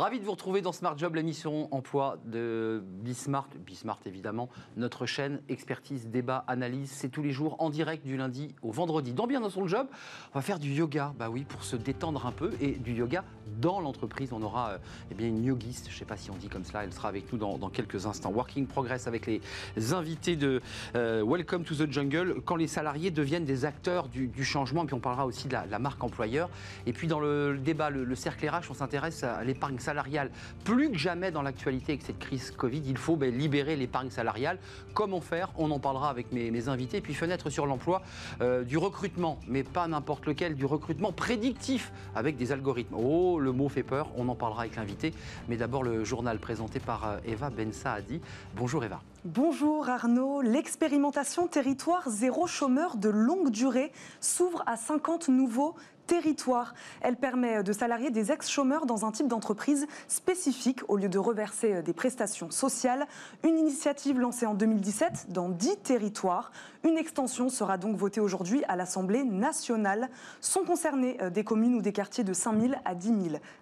Ravi de vous retrouver dans Smart Job, l'émission emploi de Bismart. Bismart, évidemment, notre chaîne expertise, débat, analyse. C'est tous les jours en direct du lundi au vendredi. Dans Bien dans son job, on va faire du yoga, bah oui, pour se détendre un peu et du yoga dans l'entreprise. On aura euh, eh bien, une yogiste, je ne sais pas si on dit comme cela, elle sera avec nous dans, quelques instants. Working Progress avec les invités de euh, Welcome to the Jungle, quand les salariés deviennent des acteurs du, changement. Et puis on parlera aussi de la, marque employeur. Et puis dans le, débat, le, le cercle RH, on s'intéresse à l'épargne. Plus que jamais dans l'actualité avec cette crise Covid, il faut ben, libérer l'épargne salariale. Comment faire? On en parlera avec mes, invités. Puis fenêtre sur l'emploi, euh, du recrutement, mais pas n'importe lequel, du recrutement prédictif avec des algorithmes. Oh, le mot fait peur, on en parlera avec l'invité. Mais d'abord le journal présenté par euh, Eva Ben Saadi. Bonjour Eva. Bonjour Arnaud. L'expérimentation territoire zéro chômeur de longue durée s'ouvre à 50 nouveaux territoire. Elle permet de salarier des ex-chômeurs dans un type d'entreprise spécifique au lieu de reverser des prestations sociales. Une initiative lancée en 2017 dans 10 territoires. Une extension sera donc votée aujourd'hui à l'Assemblée nationale. Sont concernées euh, des communes ou des quartiers de 5 000 à 10 000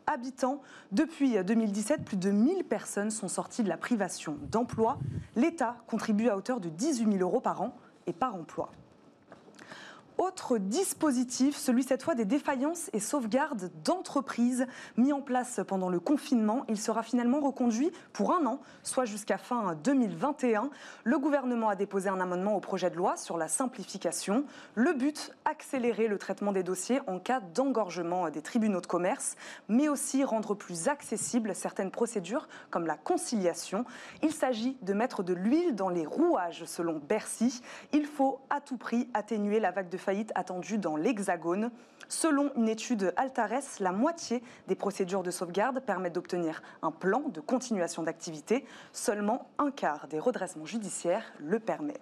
habitants. Depuis 2017, plus de 1000 personnes sont sorties de la privation d'emploi. L'État contribue à hauteur de 18 000 euros par an et par emploi. Autre dispositif, celui cette fois des défaillances et sauvegardes d'entreprises mis en place pendant le confinement. Il sera finalement reconduit pour un an, soit jusqu'à fin 2021. Le gouvernement a déposé un amendement au projet de loi sur la simplification. Le but, accélérer le traitement des dossiers en cas d'engorgement des tribunaux de commerce, mais aussi rendre plus accessibles certaines procédures comme la conciliation. Il s'agit de mettre de l'huile dans les rouages selon Bercy. Il faut à tout prix atténuer la vague de faillite attendue dans l'Hexagone. Selon une étude Altares, la moitié des procédures de sauvegarde permettent d'obtenir un plan de continuation d'activité. Seulement un quart des redressements judiciaires le permet.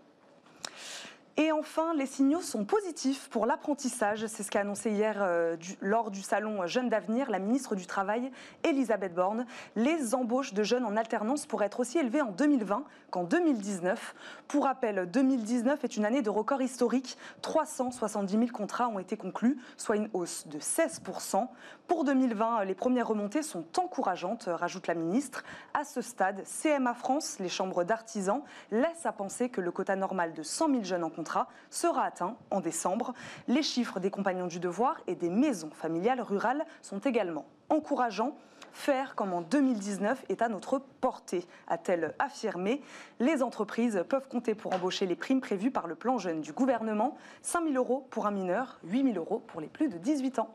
Et enfin, les signaux sont positifs pour l'apprentissage. C'est ce qu'a annoncé hier euh, lors du salon Jeunes d'avenir la ministre du Travail, Elisabeth Borne. Les embauches de jeunes en alternance pourraient être aussi élevées en 2020 qu'en 2019. Pour rappel, 2019 est une année de record historique. 370 000 contrats ont été conclus, soit une hausse de 16% Pour 2020, les premières remontées sont encourageantes, rajoute la ministre. À ce stade, CMA France, les chambres d'artisans, laissent à penser que le quota normal de 100 000 jeunes en contrat sera atteint en décembre. Les chiffres des compagnons du devoir et des maisons familiales rurales sont également encourageants. Faire comme en 2019 est à notre portée, a-t-elle affirmé. Les entreprises peuvent compter pour embaucher les primes prévues par le plan jeune du gouvernement. 5 000 euros pour un mineur, 8 000 euros pour les plus de 18 ans.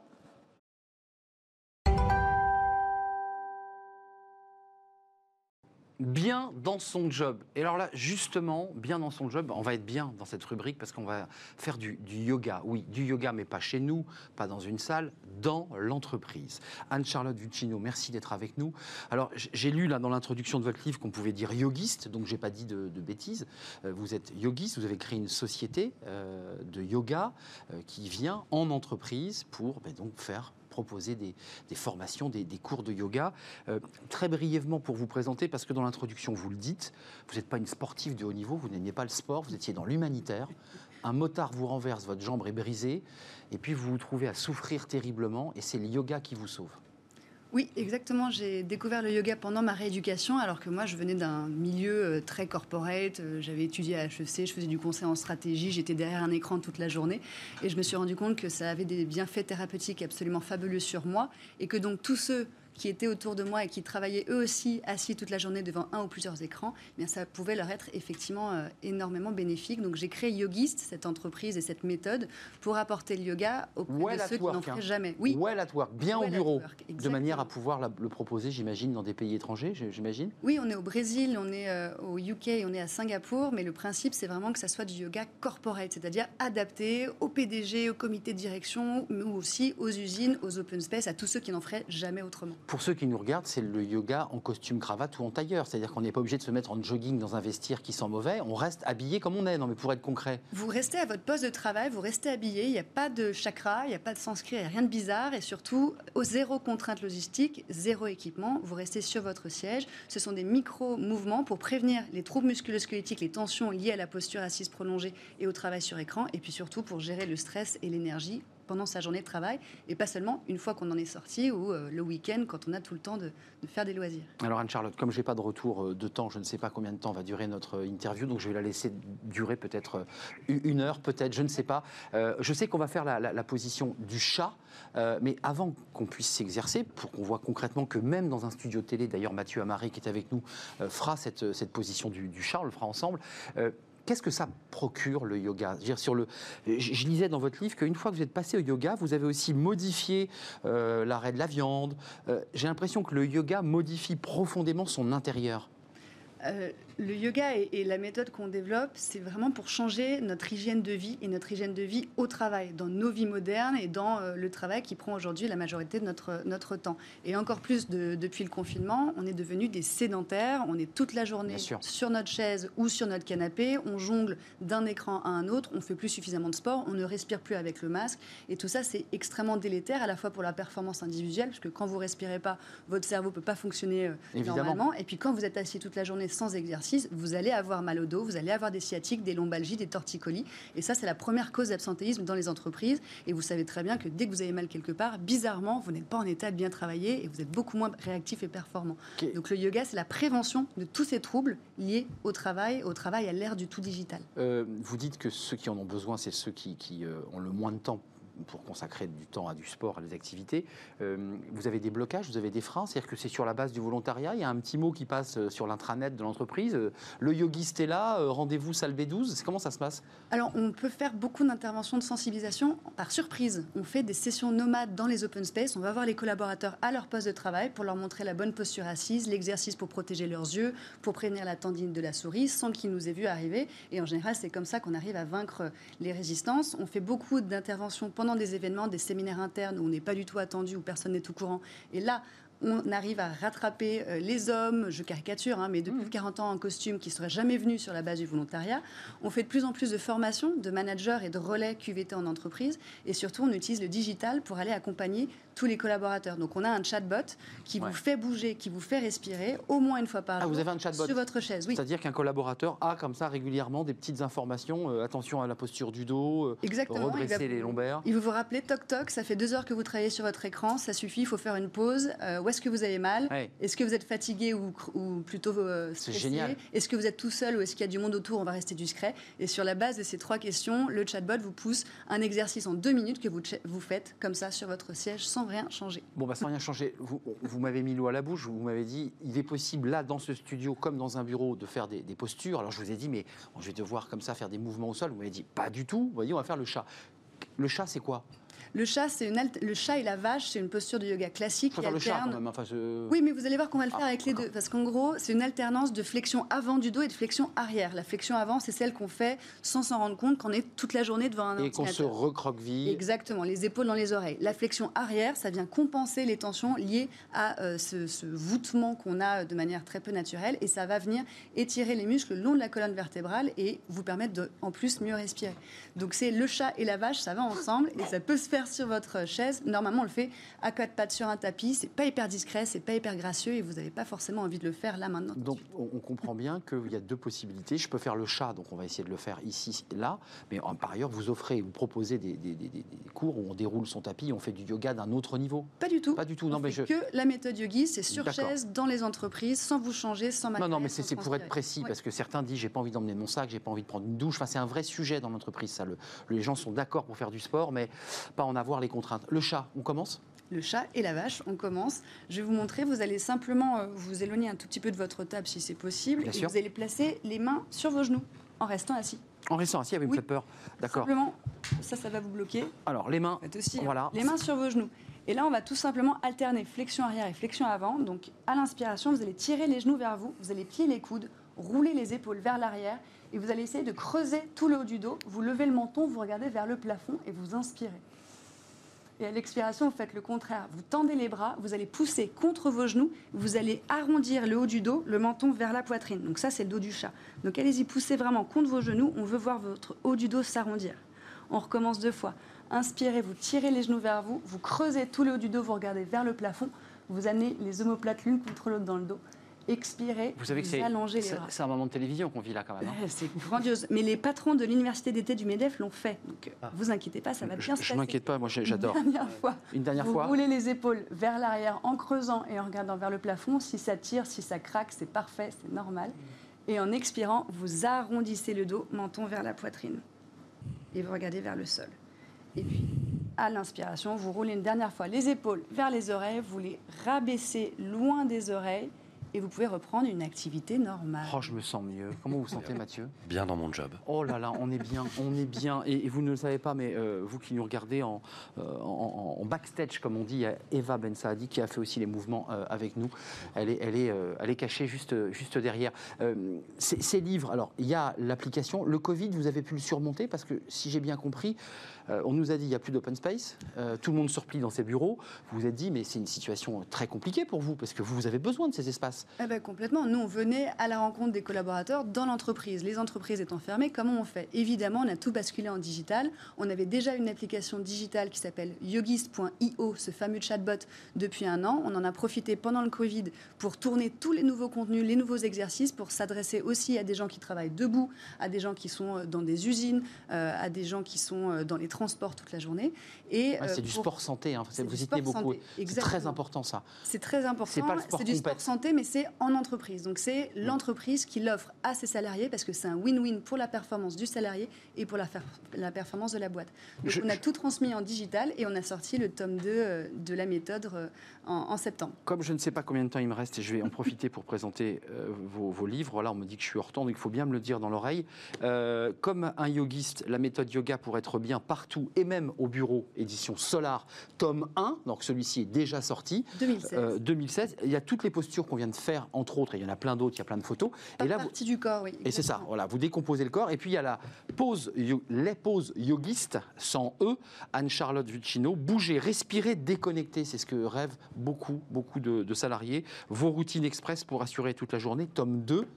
Bien dans son job. Et alors là, justement, bien dans son job, on va être bien dans cette rubrique parce qu'on va faire du, yoga. Oui, du yoga, mais pas chez nous, pas dans une salle, dans l'entreprise. Anne-Charlotte Vuccino, merci d'être avec nous. Alors, j'ai lu là dans l'introduction de votre livre qu'on pouvait dire yogiste, donc j'ai pas dit de, bêtises. Euh, vous êtes yogiste, vous avez créé une société euh, de yoga euh, qui vient en entreprise pour ben, donc faire proposer des, formations, des, cours de yoga. Euh, très brièvement pour vous présenter, parce que dans l'introduction, vous le dites, vous n'êtes pas une sportive de haut niveau, vous n'aimiez pas le sport, vous étiez dans l'humanitaire. Un motard vous renverse, votre jambe est brisée, et puis vous vous trouvez à souffrir terriblement, et c'est le yoga qui vous sauve. Oui, exactement. J'ai découvert le yoga pendant ma rééducation, alors que moi, je venais d'un milieu euh, très corporate. Euh, j'avais étudié à HEC, je faisais du conseil en stratégie, j'étais derrière un écran toute la journée. Et je me suis rendu compte que ça avait des bienfaits thérapeutiques absolument fabuleux sur moi. Et que donc tous ceux qui étaient autour de moi et qui travaillaient eux aussi assis toute la journée devant un ou plusieurs écrans, eh bien ça pouvait leur être effectivement euh, énormément bénéfique. Donc j'ai créé Yogist, cette entreprise et cette méthode, pour apporter le yoga auprès de ceux qui n'en feraient hein. jamais. Oui. Well at work, bien au bureau, de manière à pouvoir le proposer, j'imagine, dans des pays étrangers, j'imagine. Oui, on est au Brésil, on est euh, au UK, on est à Singapour, mais le principe c'est vraiment que ça soit du yoga corporate, c'est-à-dire adapté au PDG, au comité de direction, mais aussi aux usines, aux open space, à tous ceux qui n'en feraient jamais autrement pour ceux qui nous regardent, c'est le yoga en costume cravate ou en tailleur. C'est-à-dire qu'on n'est pas obligé de se mettre en jogging dans un vestiaire qui sent mauvais. On reste habillé comme on est. Non, mais pour être concret. Vous restez à votre poste de travail, vous restez habillé. Il n'y a pas de chakra, il n'y a pas de sanskrit, il n'y a rien de bizarre. Et surtout, au zéro contrainte logistique, zéro équipement. Vous restez sur votre siège. Ce sont des micro-mouvements pour prévenir les troubles musculo-squelettiques, les tensions liées à la posture assise prolongée et au travail sur écran. Et puis surtout pour gérer le stress et l'énergie pendant sa journée de travail, et pas seulement une fois qu'on en est sorti ou euh, le week-end quand on a tout le temps de, faire des loisirs. Alors Anne-Charlotte, comme je n'ai pas de retour euh, de temps, je ne sais pas combien de temps va durer notre interview, donc je vais la laisser durer peut-être une heure, peut-être, je ne sais pas. je sais qu'on va faire la, position du chat, mais avant qu'on puisse s'exercer, pour qu'on voit concrètement que même dans un studio télé, d'ailleurs Mathieu Amari qui est avec nous fera cette, cette position du, du chat, on le fera ensemble. Qu'est-ce que ça procure le yoga? Je, lisais dans votre livre qu'une fois que vous êtes passé au yoga, vous avez aussi modifié euh, l'arrêt de la viande. Euh, j'ai l'impression que le yoga modifie profondément son intérieur. Euh, le yoga et, la méthode qu'on développe, c'est vraiment pour changer notre hygiène de vie et notre hygiène de vie au travail, dans nos vies modernes et dans euh, le travail qui prend aujourd'hui la majorité de notre, notre temps. Et encore plus depuis le confinement, on est devenu des sédentaires, on est toute la journée sur notre chaise ou sur notre canapé, on jongle d'un écran à un autre, on fait plus suffisamment de sport, on ne respire plus avec le masque. Et tout ça, c'est extrêmement délétère à la fois pour la performance individuelle, parce que quand vous respirez pas, votre cerveau ne peut pas fonctionner euh, normalement. Et puis quand vous êtes assis toute la journée sans exercice, vous allez avoir mal au dos, vous allez avoir des sciatiques, des lombalgies, des torticolis. Et ça, c'est la première cause d'absentéisme dans les entreprises. Et vous savez très bien que dès que vous avez mal quelque part, bizarrement, vous n'êtes pas en état de bien travailler et vous êtes beaucoup moins réactif et performant. Donc le yoga, c'est la prévention de tous ces troubles liés au travail, au travail à l'ère du tout digital. Euh, vous dites que ceux qui en ont besoin, c'est ceux qui, euh, ont le moins de temps pour consacrer du temps à du sport, à des activités. Euh, vous avez des blocages, vous avez des freins, c'est-à-dire que c'est sur la base du volontariat. Il y a un petit mot qui passe euh, sur l'intranet de l'entreprise. Euh, le yogiste est là, rendez-vous salle B12. Comment ça se passe? Alors, on peut faire beaucoup d'interventions de sensibilisation par surprise. On fait des sessions nomades dans les open space. On va voir les collaborateurs à leur poste de travail pour leur montrer la bonne posture assise, l'exercice pour protéger leurs yeux, pour prévenir la tendine de la souris sans qu'ils nous aient vu arriver. Et en général, c'est comme ça qu'on arrive à vaincre les résistances. On fait beaucoup d'interventions pendant des événements, des séminaires internes où on n'est pas du tout attendu, où personne n'est au courant. Et là, on arrive à rattraper euh, les hommes, je caricature, hein, mais depuis 40 mmh. ans en costume, qui ne seraient jamais venus sur la base du volontariat. On fait de plus en plus de formations de managers et de relais QVT en entreprise. Et surtout, on utilise le digital pour aller accompagner tous les collaborateurs. Donc, on a un chatbot qui vous fait bouger, qui vous fait respirer au moins une fois par ah, jour vous avez un chatbot sur votre chaise. Oui. C'est-à-dire qu'un collaborateur a comme ça régulièrement des petites informations. Euh, attention à la posture du dos, euh, Exactement. redresser les lombaires. Il va vous rappeler, toc toc, ça fait deux heures que vous travaillez sur votre écran, ça suffit, il faut faire une pause. où est-ce que vous avez mal? Est-ce que vous êtes fatigué ou, ou plutôt euh, stressé? génial. Est-ce que vous êtes tout seul ou est-ce qu'il y a du monde autour? On va rester discret. Et sur la base de ces trois questions, le chatbot vous pousse un exercice en deux minutes que vous, vous faites comme ça sur votre siège sans rien changer. Bon, bah, sans rien changer. Vous, vous m'avez mis l'eau à la bouche. Vous m'avez dit, il est possible là, dans ce studio, comme dans un bureau, de faire des, postures. Alors je vous ai dit, mais je vais devoir comme ça faire des mouvements au sol. Vous m'avez dit, pas du tout. Vous voyez, on va faire le chat. Le chat, c'est quoi? Le chat, c'est une le chat et la vache, c'est une posture de yoga classique. Faut faire le chat quand même. Enfin, Oui, mais vous allez voir qu'on va le faire ah, avec les deux. Parce qu'en gros, c'est une alternance de flexion avant du dos et de flexion arrière. La flexion avant, c'est celle qu'on fait sans s'en rendre compte, qu'on est toute la journée devant un et qu'on se recroqueville. Exactement, les épaules dans les oreilles. La flexion arrière, ça vient compenser les tensions liées à euh, ce, ce, voûtement qu'on a de manière très peu naturelle. Et ça va venir étirer les muscles le long de la colonne vertébrale et vous permettre de, en plus, mieux respirer. Donc c'est le chat et la vache, ça va ensemble et ça peut se faire sur votre chaise. Normalement, on le fait à quatre pattes sur un tapis. C'est pas hyper discret, c'est pas hyper gracieux et vous n'avez pas forcément envie de le faire là maintenant. Donc on comprend bien qu'il y a deux possibilités. Je peux faire le chat, donc on va essayer de le faire ici, là. Mais par ailleurs, vous offrez, vous proposez des, cours où on déroule son tapis, on fait du yoga d'un autre niveau. Pas du tout. Pas du tout. Non, mais je... que la méthode yogi, c'est sur chaise dans les entreprises, sans vous changer, sans matériel. Non, non, mais c'est pour être précis parce que certains disent j'ai pas envie d'emmener mon sac, j'ai pas envie de prendre une douche. Enfin, c'est un vrai sujet dans l'entreprise. Ça, le, les gens sont d'accord pour faire du sport, mais pas en avoir les contraintes. Le chat, on commence? Le chat et la vache, on commence. Je vais vous montrer, vous allez simplement euh, vous éloigner un tout petit peu de votre table si c'est possible. et vous allez placer les mains sur vos genoux en restant assis. En restant assis, vous me faites peur. D'accord. Simplement, ça, ça va vous bloquer. Alors, les mains, aussi, voilà. Les mains sur vos genoux. Et là, on va tout simplement alterner flexion arrière et flexion avant. Donc, à l'inspiration, vous allez tirer les genoux vers vous, vous allez plier les coudes, rouler les épaules vers l'arrière et vous allez essayer de creuser tout le haut du dos. Vous levez le menton, vous regardez vers le plafond et vous inspirez. Et à l'expiration, vous faites le contraire. Vous tendez les bras, vous allez pousser contre vos genoux, vous allez arrondir le haut du dos, le menton vers la poitrine. Donc ça, c'est le dos du chat. Donc allez-y, poussez vraiment contre vos genoux. On veut voir votre haut du dos s'arrondir. On recommence deux fois. Inspirez, vous tirez les genoux vers vous, vous creusez tout le haut du dos, vous regardez vers le plafond, vous amenez les omoplates l'une contre l'autre dans le dos expirez, Vous savez que vous allongez les bras. c'est un moment de télévision qu'on vit là quand même. hein. C'est grandiose. Mais les patrons de l'université d'été du MEDEF l'ont fait. Donc, euh, Ah. vous inquiétez pas, ça va bien Je, se je passer. m'inquiète pas, moi j'adore. Une dernière fois. Une dernière vous fois. roulez les épaules vers l'arrière en creusant et en regardant vers le plafond. Si ça tire, si ça craque, c'est parfait, c'est normal. Et en expirant, vous arrondissez le dos, menton vers la poitrine. Et vous regardez vers le sol. Et puis, à l'inspiration, vous roulez une dernière fois les épaules vers les oreilles, vous les rabaissez loin des oreilles et vous pouvez reprendre une activité normale. Oh, je me sens mieux. Comment vous vous sentez, Mathieu? Bien dans mon job. Oh là là, on est bien, on est bien. Et, et vous ne le savez pas, mais euh, vous qui nous regardez en, euh, en- en backstage, comme on dit, il y a Eva Ben Saadi qui a fait aussi les mouvements euh, avec nous. Elle est, elle est, euh, elle est cachée juste, juste derrière. Euh, ces livres, alors il y a l'application. Le Covid, vous avez pu le surmonter parce que si j'ai bien compris, euh, on nous a dit il n'y a plus d'open space, euh, tout le monde se replie dans ses bureaux. Vous vous êtes dit mais c'est une situation très compliquée pour vous parce que vous avez besoin de ces espaces. Eh ben, complètement. Nous, on venait à la rencontre des collaborateurs dans l'entreprise. Les entreprises étant fermées, comment on fait? Évidemment, on a tout basculé en digital. On avait déjà une application digitale qui s'appelle yogist.io, ce fameux chatbot, depuis un an. On en a profité pendant le Covid pour tourner tous les nouveaux contenus, les nouveaux exercices, pour s'adresser aussi à des gens qui travaillent debout, à des gens qui sont euh, dans des usines, euh, à des gens qui sont euh, dans les transports toute la journée. Et, Ouais, euh, c'est du pour- sport santé, hein. c'est vous y tenez beaucoup. C'est très important ça. C'est très important. C'est pas le sport du sport santé, mais c'est en entreprise. Donc c'est l'entreprise qui l'offre à ses salariés parce que c'est un win-win pour la performance du salarié et pour la, la performance de la boîte. Donc Je- on a tout transmis en digital et on a sorti le tome 2 euh, de la méthode euh, en, en septembre. Comme je ne sais pas combien de temps il me reste, et je vais en profiter pour présenter euh, vos, vos livres. Là, on me dit que je suis hors temps, donc il faut bien me le dire dans l'oreille. Euh, comme un yogiste, la méthode yoga pour être bien partout et même au bureau, édition Solar, tome 1. Donc celui-ci est déjà sorti. 2016. Euh, 2016. Il y a toutes les postures qu'on vient de faire, entre autres, et il y en a plein d'autres, il y a plein de photos. Par et là, vous- partie du corps, oui. et c'est ça, voilà, vous décomposez le corps. Et puis il y a la yo- les pauses yogistes, sans E, Anne-Charlotte Vuccino. Bouger, respirer, déconnecter, c'est ce que rêvent beaucoup, beaucoup de, de salariés. Vos routines express pour assurer toute la journée, tome 2.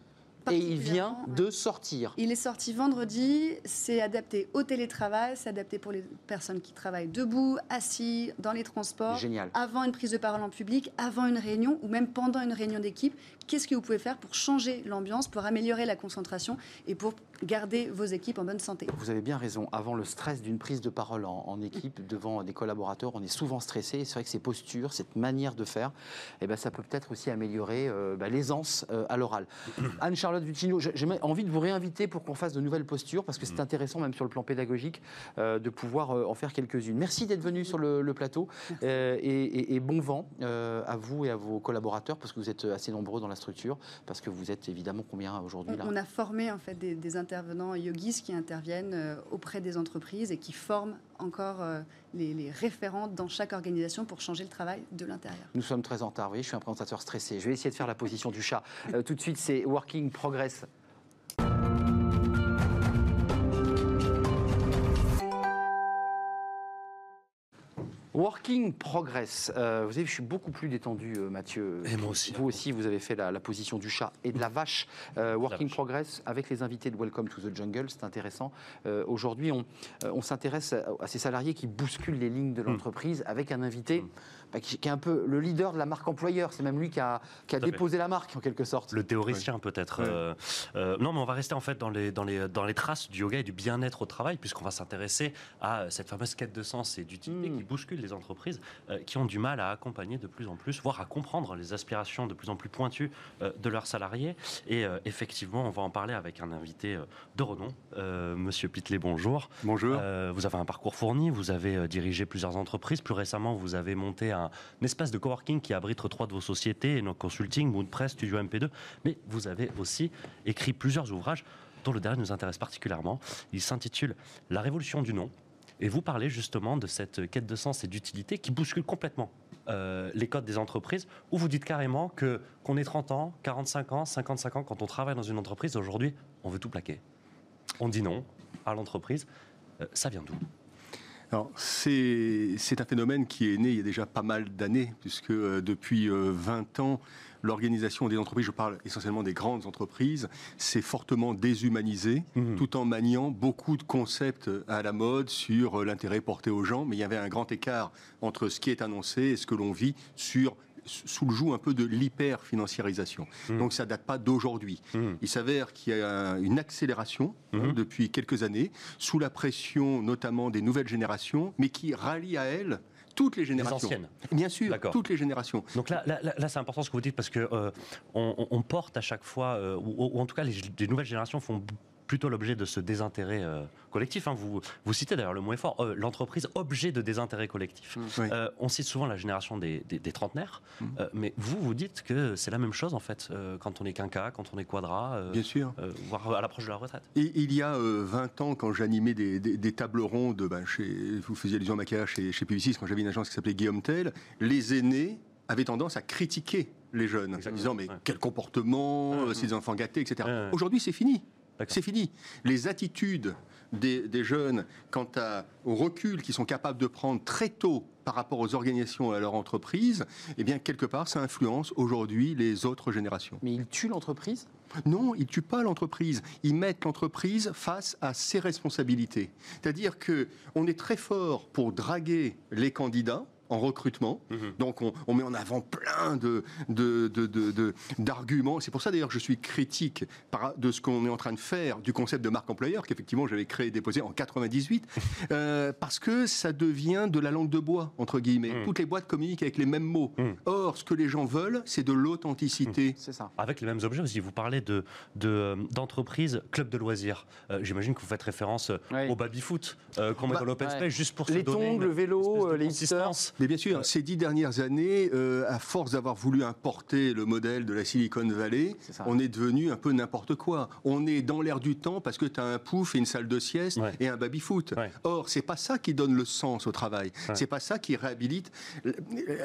Et il vient de sortir. Il est sorti vendredi, c'est adapté au télétravail, c'est adapté pour les personnes qui travaillent debout, assis, dans les transports. Génial. avant une prise de parole en public, avant une réunion ou même pendant une réunion d'équipe, qu'est-ce que vous pouvez faire pour changer l'ambiance, pour améliorer la concentration et pour garder vos équipes en bonne santé? Vous avez bien raison. Avant le stress d'une prise de parole en, en équipe devant des collaborateurs, on est souvent stressé. Et C'est vrai que ces postures, cette manière de faire, eh ben, ça peut peut-être aussi améliorer euh, bah, l'aisance euh, à l'oral. Anne-Charlotte Vuccino, j'ai envie de vous réinviter pour qu'on fasse de nouvelles postures parce que c'est intéressant, même sur le plan pédagogique, euh, de pouvoir euh, en faire quelques-unes. Merci d'être venu sur le, le plateau euh, et, et- et bon vent euh, à vous et à vos collaborateurs parce que vous êtes assez nombreux dans la structure, parce que vous êtes évidemment combien aujourd'hui là On a formé en fait des, des intervenants yogis qui interviennent euh, auprès des entreprises et qui forment encore euh, les, les référents dans chaque organisation pour changer le travail de l'intérieur. Nous sommes très en retard, vous voyez, je suis un présentateur stressé. Je vais essayer de faire la position du chat. Euh, tout de suite, c'est Working Progress. Working Progress. Euh, vous savez, je suis beaucoup plus détendu, euh, Mathieu. Et moi aussi. Vous aussi, vous avez fait la, la position du chat et de la vache. Euh, Working vache. Progress avec les invités de Welcome to the Jungle, c'est intéressant. Euh, Aujourd'hui, on, on s'intéresse à, à ces salariés qui bousculent les lignes de Hmm. l'entreprise avec un invité bah, qui, qui est un peu le leader de la marque employeur. C'est même lui qui a, qui a Tout à fait. déposé la marque en quelque sorte. Le théoricien peut-être. Euh, euh, non, mais on va rester en fait dans les, dans les, dans les traces du yoga et du bien-être au travail, puisqu'on va s'intéresser à cette fameuse quête de sens et d'utilité Mm. qui bouscule les entreprises, euh, qui ont du mal à accompagner de plus en plus, voire à comprendre les aspirations de plus en plus pointues euh, de leurs salariés. Et euh, effectivement, on va en parler avec un invité euh, de renom, euh, Monsieur Pitlet, bonjour. Bonjour. Euh, vous avez un parcours fourni, vous avez euh, dirigé plusieurs entreprises. Plus récemment, vous avez monté un, un espace de coworking qui abrite trois de vos sociétés, No Consulting, Moonpress, Studio MP2. Mais vous avez aussi écrit plusieurs ouvrages dont le dernier nous intéresse particulièrement. Il s'intitule La révolution du nom. Et vous parlez justement de cette quête de sens et d'utilité qui bouscule complètement euh, les codes des entreprises, où vous dites carrément que qu'on ait 30 ans, 45 ans, 55 ans, quand on travaille dans une entreprise, aujourd'hui, on veut tout plaquer. On dit non à l'entreprise. Euh, ça vient d'où? Alors, c'est un phénomène qui est né il y a déjà pas mal d'années, puisque euh, depuis euh, 20 ans, l'organisation des entreprises, je parle essentiellement des grandes entreprises, s'est fortement déshumanisée, Mhm. tout en maniant beaucoup de concepts à la mode sur euh, l'intérêt porté aux gens, mais il y avait un grand écart entre ce qui est annoncé et ce que l'on vit sur sous le joug un peu de l'hyper-financiarisation. Mmh. Donc ça date pas d'aujourd'hui. Mmh. Il s'avère qu'il y a une accélération hein, Mhm. depuis quelques années, sous la pression notamment des nouvelles générations, mais qui rallie à elles toutes les générations. anciennes. Bien sûr, toutes les générations. Donc là, là, là, c'est important ce que vous dites parce que euh, on, on- on porte à chaque fois, euh, ou, ou en tout cas les, les nouvelles générations font plutôt l'objet de ce désintérêt euh, collectif. hein. Vous, vous citez d'ailleurs le mot effort, euh, l'entreprise objet de désintérêt collectif. Oui. Euh, on cite souvent la génération des, des- des trentenaires, Mm. euh, mais vous, vous dites que c'est la même chose en fait euh, quand on est quinca, quand on est quadra, euh, Bien sûr. euh, voire à l'approche de la retraite. Et il y a euh, 20 ans, quand j'animais des, des- des tables rondes, ben, chez, vous faisiez allusion à ma carrière chez, chez Publicis, quand j'avais une agence qui s'appelait Guillaume Tell, les aînés avaient tendance à critiquer les jeunes, en disant mais ouais. quel comportement, Ouais, euh, ouais. ces enfants gâtés, etc. Ouais, ouais. Aujourd'hui, c'est fini. C'est fini. Les attitudes des, des jeunes quant à, au recul qu'ils sont capables de prendre très tôt par rapport aux organisations et à leur entreprise, eh bien, quelque part, ça influence aujourd'hui les autres générations. Mais il tue l'entreprise? Non, ils ne tuent pas l'entreprise. Ils mettent l'entreprise face à ses responsabilités. C'est-à-dire que on est très fort pour draguer les candidats en recrutement. Mhm. Donc on, on met en avant plein de, de- de- de- de- d'arguments. C'est pour ça d'ailleurs que je suis critique par- de ce qu'on est en train de faire du concept de marque employeur qu'effectivement j'avais créé et déposé en 98 euh, parce que ça devient de la langue de bois entre guillemets. Mhm. Toutes les boîtes communiquent avec les mêmes mots. Mhm. Or ce que les gens veulent c'est de l'authenticité. C'est ça. Avec les mêmes objets aussi. Vous parlez de, de, euh, d'entreprise, club de loisirs. Euh, j'imagine que vous faites référence au baby-foot euh, qu'on met Bah, dans l'open ouais. space juste pour se Les donner tongs, une le vélo, les hipsters. Mais bien sûr, ces dix dernières années, euh, à force d'avoir voulu importer le modèle de la Silicon Valley, on est devenu un peu n'importe quoi. On est dans l'air du temps parce que tu as un pouf et une salle de sieste Ouais. et un baby-foot. Ouais. Or, c'est pas ça qui donne le sens au travail. Ouais. C'est pas ça qui réhabilite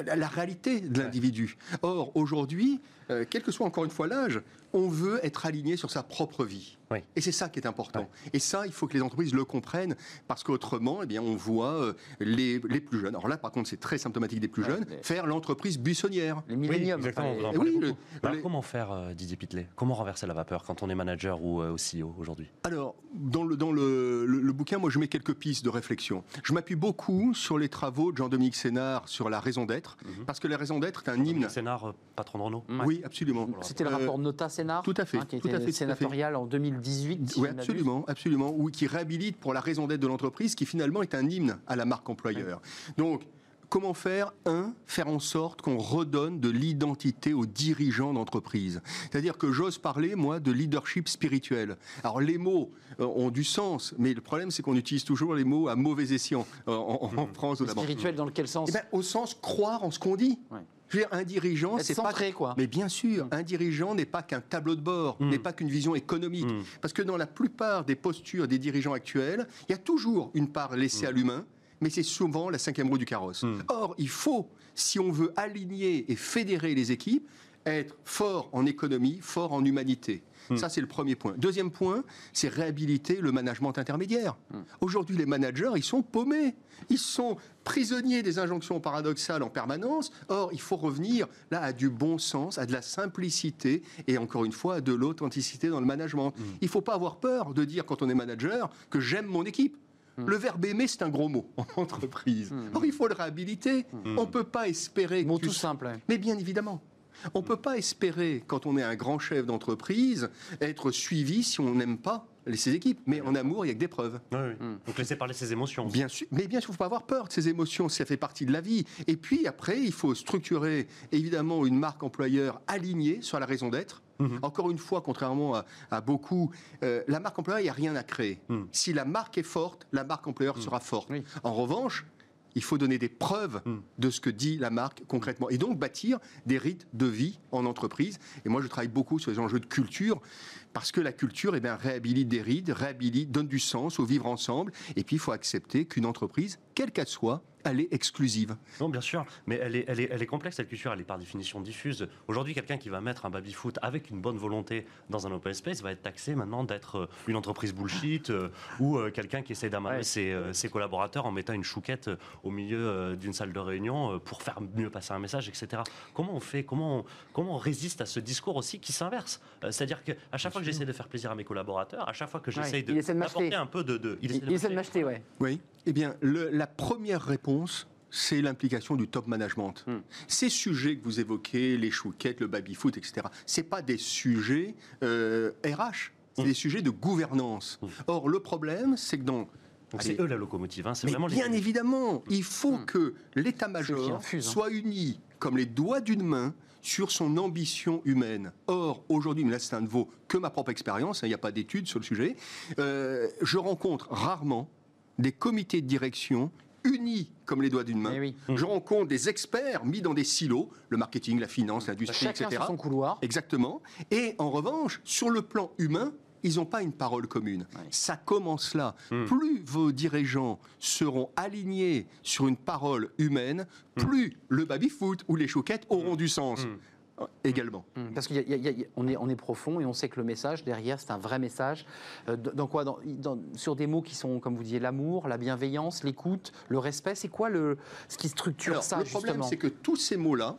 la, la réalité de l'individu. Or, aujourd'hui, euh, quel que soit encore une fois l'âge, on veut être aligné sur sa propre vie. Et c'est ça qui est important. Et ça, il faut que les entreprises le comprennent, parce qu'autrement, eh bien, on voit euh, les, les plus jeunes. Alors là, par contre, c'est très symptomatique des plus Ouais, jeunes, mais- faire l'entreprise buissonnière. Les Oui, milléniums. enfin, oui, beaucoup. le- Alors, les- comment faire, euh, Didier Pitlet? Comment renverser la vapeur quand on est manager ou euh, CEO aujourd'hui? Alors, dans, le, dans le, le- le bouquin, moi, je mets quelques pistes de réflexion. Je m'appuie beaucoup sur les travaux de Jean-Dominique Sénard sur la raison d'être, Mhm. parce que la raison d'être est un hymne. Scénar, euh, patron de Renault Ouais. Oui, absolument. C'était le Euh, rapport Nota-Sénat tout à fait, hein, qui tout était à fait, tout à fait. sénatorial en 2018. si Oui, absolument, absolument. Oui, qui réhabilite pour la raison d'être de l'entreprise, qui finalement est un hymne à la marque employeur. Donc, comment faire Un, faire en sorte qu'on redonne de l'identité aux dirigeants d'entreprise? C'est-à-dire que j'ose parler, moi, de leadership spirituel. Alors, les mots euh, ont du sens, mais le problème, c'est qu'on utilise toujours les mots à mauvais escient euh, en, en France, notamment. Spirituel dans quel sens? Eh ben, au sens croire en ce qu'on dit. Ouais. Je veux dire, un dirigeant, c'est pas centré, quoi. mais bien sûr, un dirigeant n'est pas qu'un tableau de bord, Mm. n'est pas qu'une vision économique. Mm. Parce que dans la plupart des postures des dirigeants actuels, il y a toujours une part laissée à l'humain, mais c'est souvent la cinquième roue du carrosse. Mm. Or, il faut, si on veut aligner et fédérer les équipes, être fort en économie, fort en humanité. Mm. Ça, c'est le premier point. Deuxième point, c'est réhabiliter le management intermédiaire. Aujourd'hui, les managers, ils sont paumés. Ils sont prisonniers des injonctions paradoxales en permanence. Or, il faut revenir là à du bon sens, à de la simplicité et encore une fois à de l'authenticité dans le management. Il ne faut pas avoir peur de dire quand on est manager que j'aime mon équipe. Le verbe aimer, c'est un gros mot en entreprise. Or, il faut le réhabiliter. On ne peut pas espérer. Mot tu tout simple. hein. mais bien évidemment. On ne peut pas espérer, quand on est un grand chef d'entreprise, être suivi si on n'aime pas ses équipes. Mais en amour, il n'y a que des preuves. Oui, oui. Donc laissez parler ses émotions. Bien sûr, mais bien sûr, il ne faut pas avoir peur de ces émotions, ça fait partie de la vie. Et puis après, il faut structurer évidemment une marque employeur alignée sur la raison d'être. Mhm. Encore une fois, contrairement à, à beaucoup, euh, la marque employeur, il n'y a rien à créer. Mhm. Si la marque est forte, la marque employeur sera forte. Oui. En revanche, il faut donner des preuves Mhm. de ce que dit la marque concrètement. Et donc bâtir des rites de vie en entreprise. Et moi, je travaille beaucoup sur les enjeux de culture, parce que la culture eh bien, réhabilite des rites, réhabilite, donne du sens au vivre ensemble. Et puis, il faut accepter qu'une entreprise, quelle qu'elle soit, elle est exclusive. Non, bien sûr, mais elle est, elle est, elle est complexe, cette culture, elle est par définition diffuse. Aujourd'hui, quelqu'un qui va mettre un baby-foot avec une bonne volonté dans un open space va être taxé maintenant d'être euh, une entreprise bullshit euh, ou euh, quelqu'un qui essaie d'amarrer Ouais. ses, euh, ses collaborateurs en mettant une chouquette au milieu euh, d'une salle de réunion euh, pour faire mieux passer un message, etc. Comment on fait? Comment on, comment on résiste à ce discours aussi qui s'inverse? Euh, C'est-à-dire qu'à chaque fois que j'essaie de faire plaisir à mes collaborateurs, à chaque fois que j'essaie Ouais, de m'acheter. un peu de... de- Il, il essaie de m'acheter, ouais. Oui. Eh bien, le- la première réponse, c'est l'implication du top management. Hmm. Ces sujets que vous évoquez, les chouquettes, le baby-foot, etc., c'est pas des sujets euh, RH, c'est Hmm. des sujets de gouvernance. Hmm. Or, le problème, c'est que dans... Allez, c'est eux la locomotive, hein, c'est mais vraiment les- bien évidemment, il faut que l'état-major hein. soit uni comme les doigts d'une main sur son ambition humaine. Or, aujourd'hui, mais là, ça ne vaut que ma propre expérience, hein, il n'y a pas d'études sur le sujet, euh, je rencontre rarement des comités de direction unis comme les doigts d'une main. Eh oui. Je rencontre des experts mis dans des silos, le marketing, la finance, l'industrie, Chacun etc. sur son couloir. Exactement. Et en revanche, sur le plan humain, ils n'ont pas une parole commune. Ouais. Ça commence là. Hmm. Plus vos dirigeants seront alignés sur une parole humaine, plus le baby-foot ou les chouquettes auront du sens. Hmm. Également. Parce qu'on est, on est profond et on sait que le message derrière, c'est un vrai message. Euh, dans quoi dans, dans- Sur des mots qui sont, comme vous disiez, l'amour, la bienveillance, l'écoute, le respect. C'est quoi le, ce qui structure Alors, ça, le problème, c'est que tous ces mots-là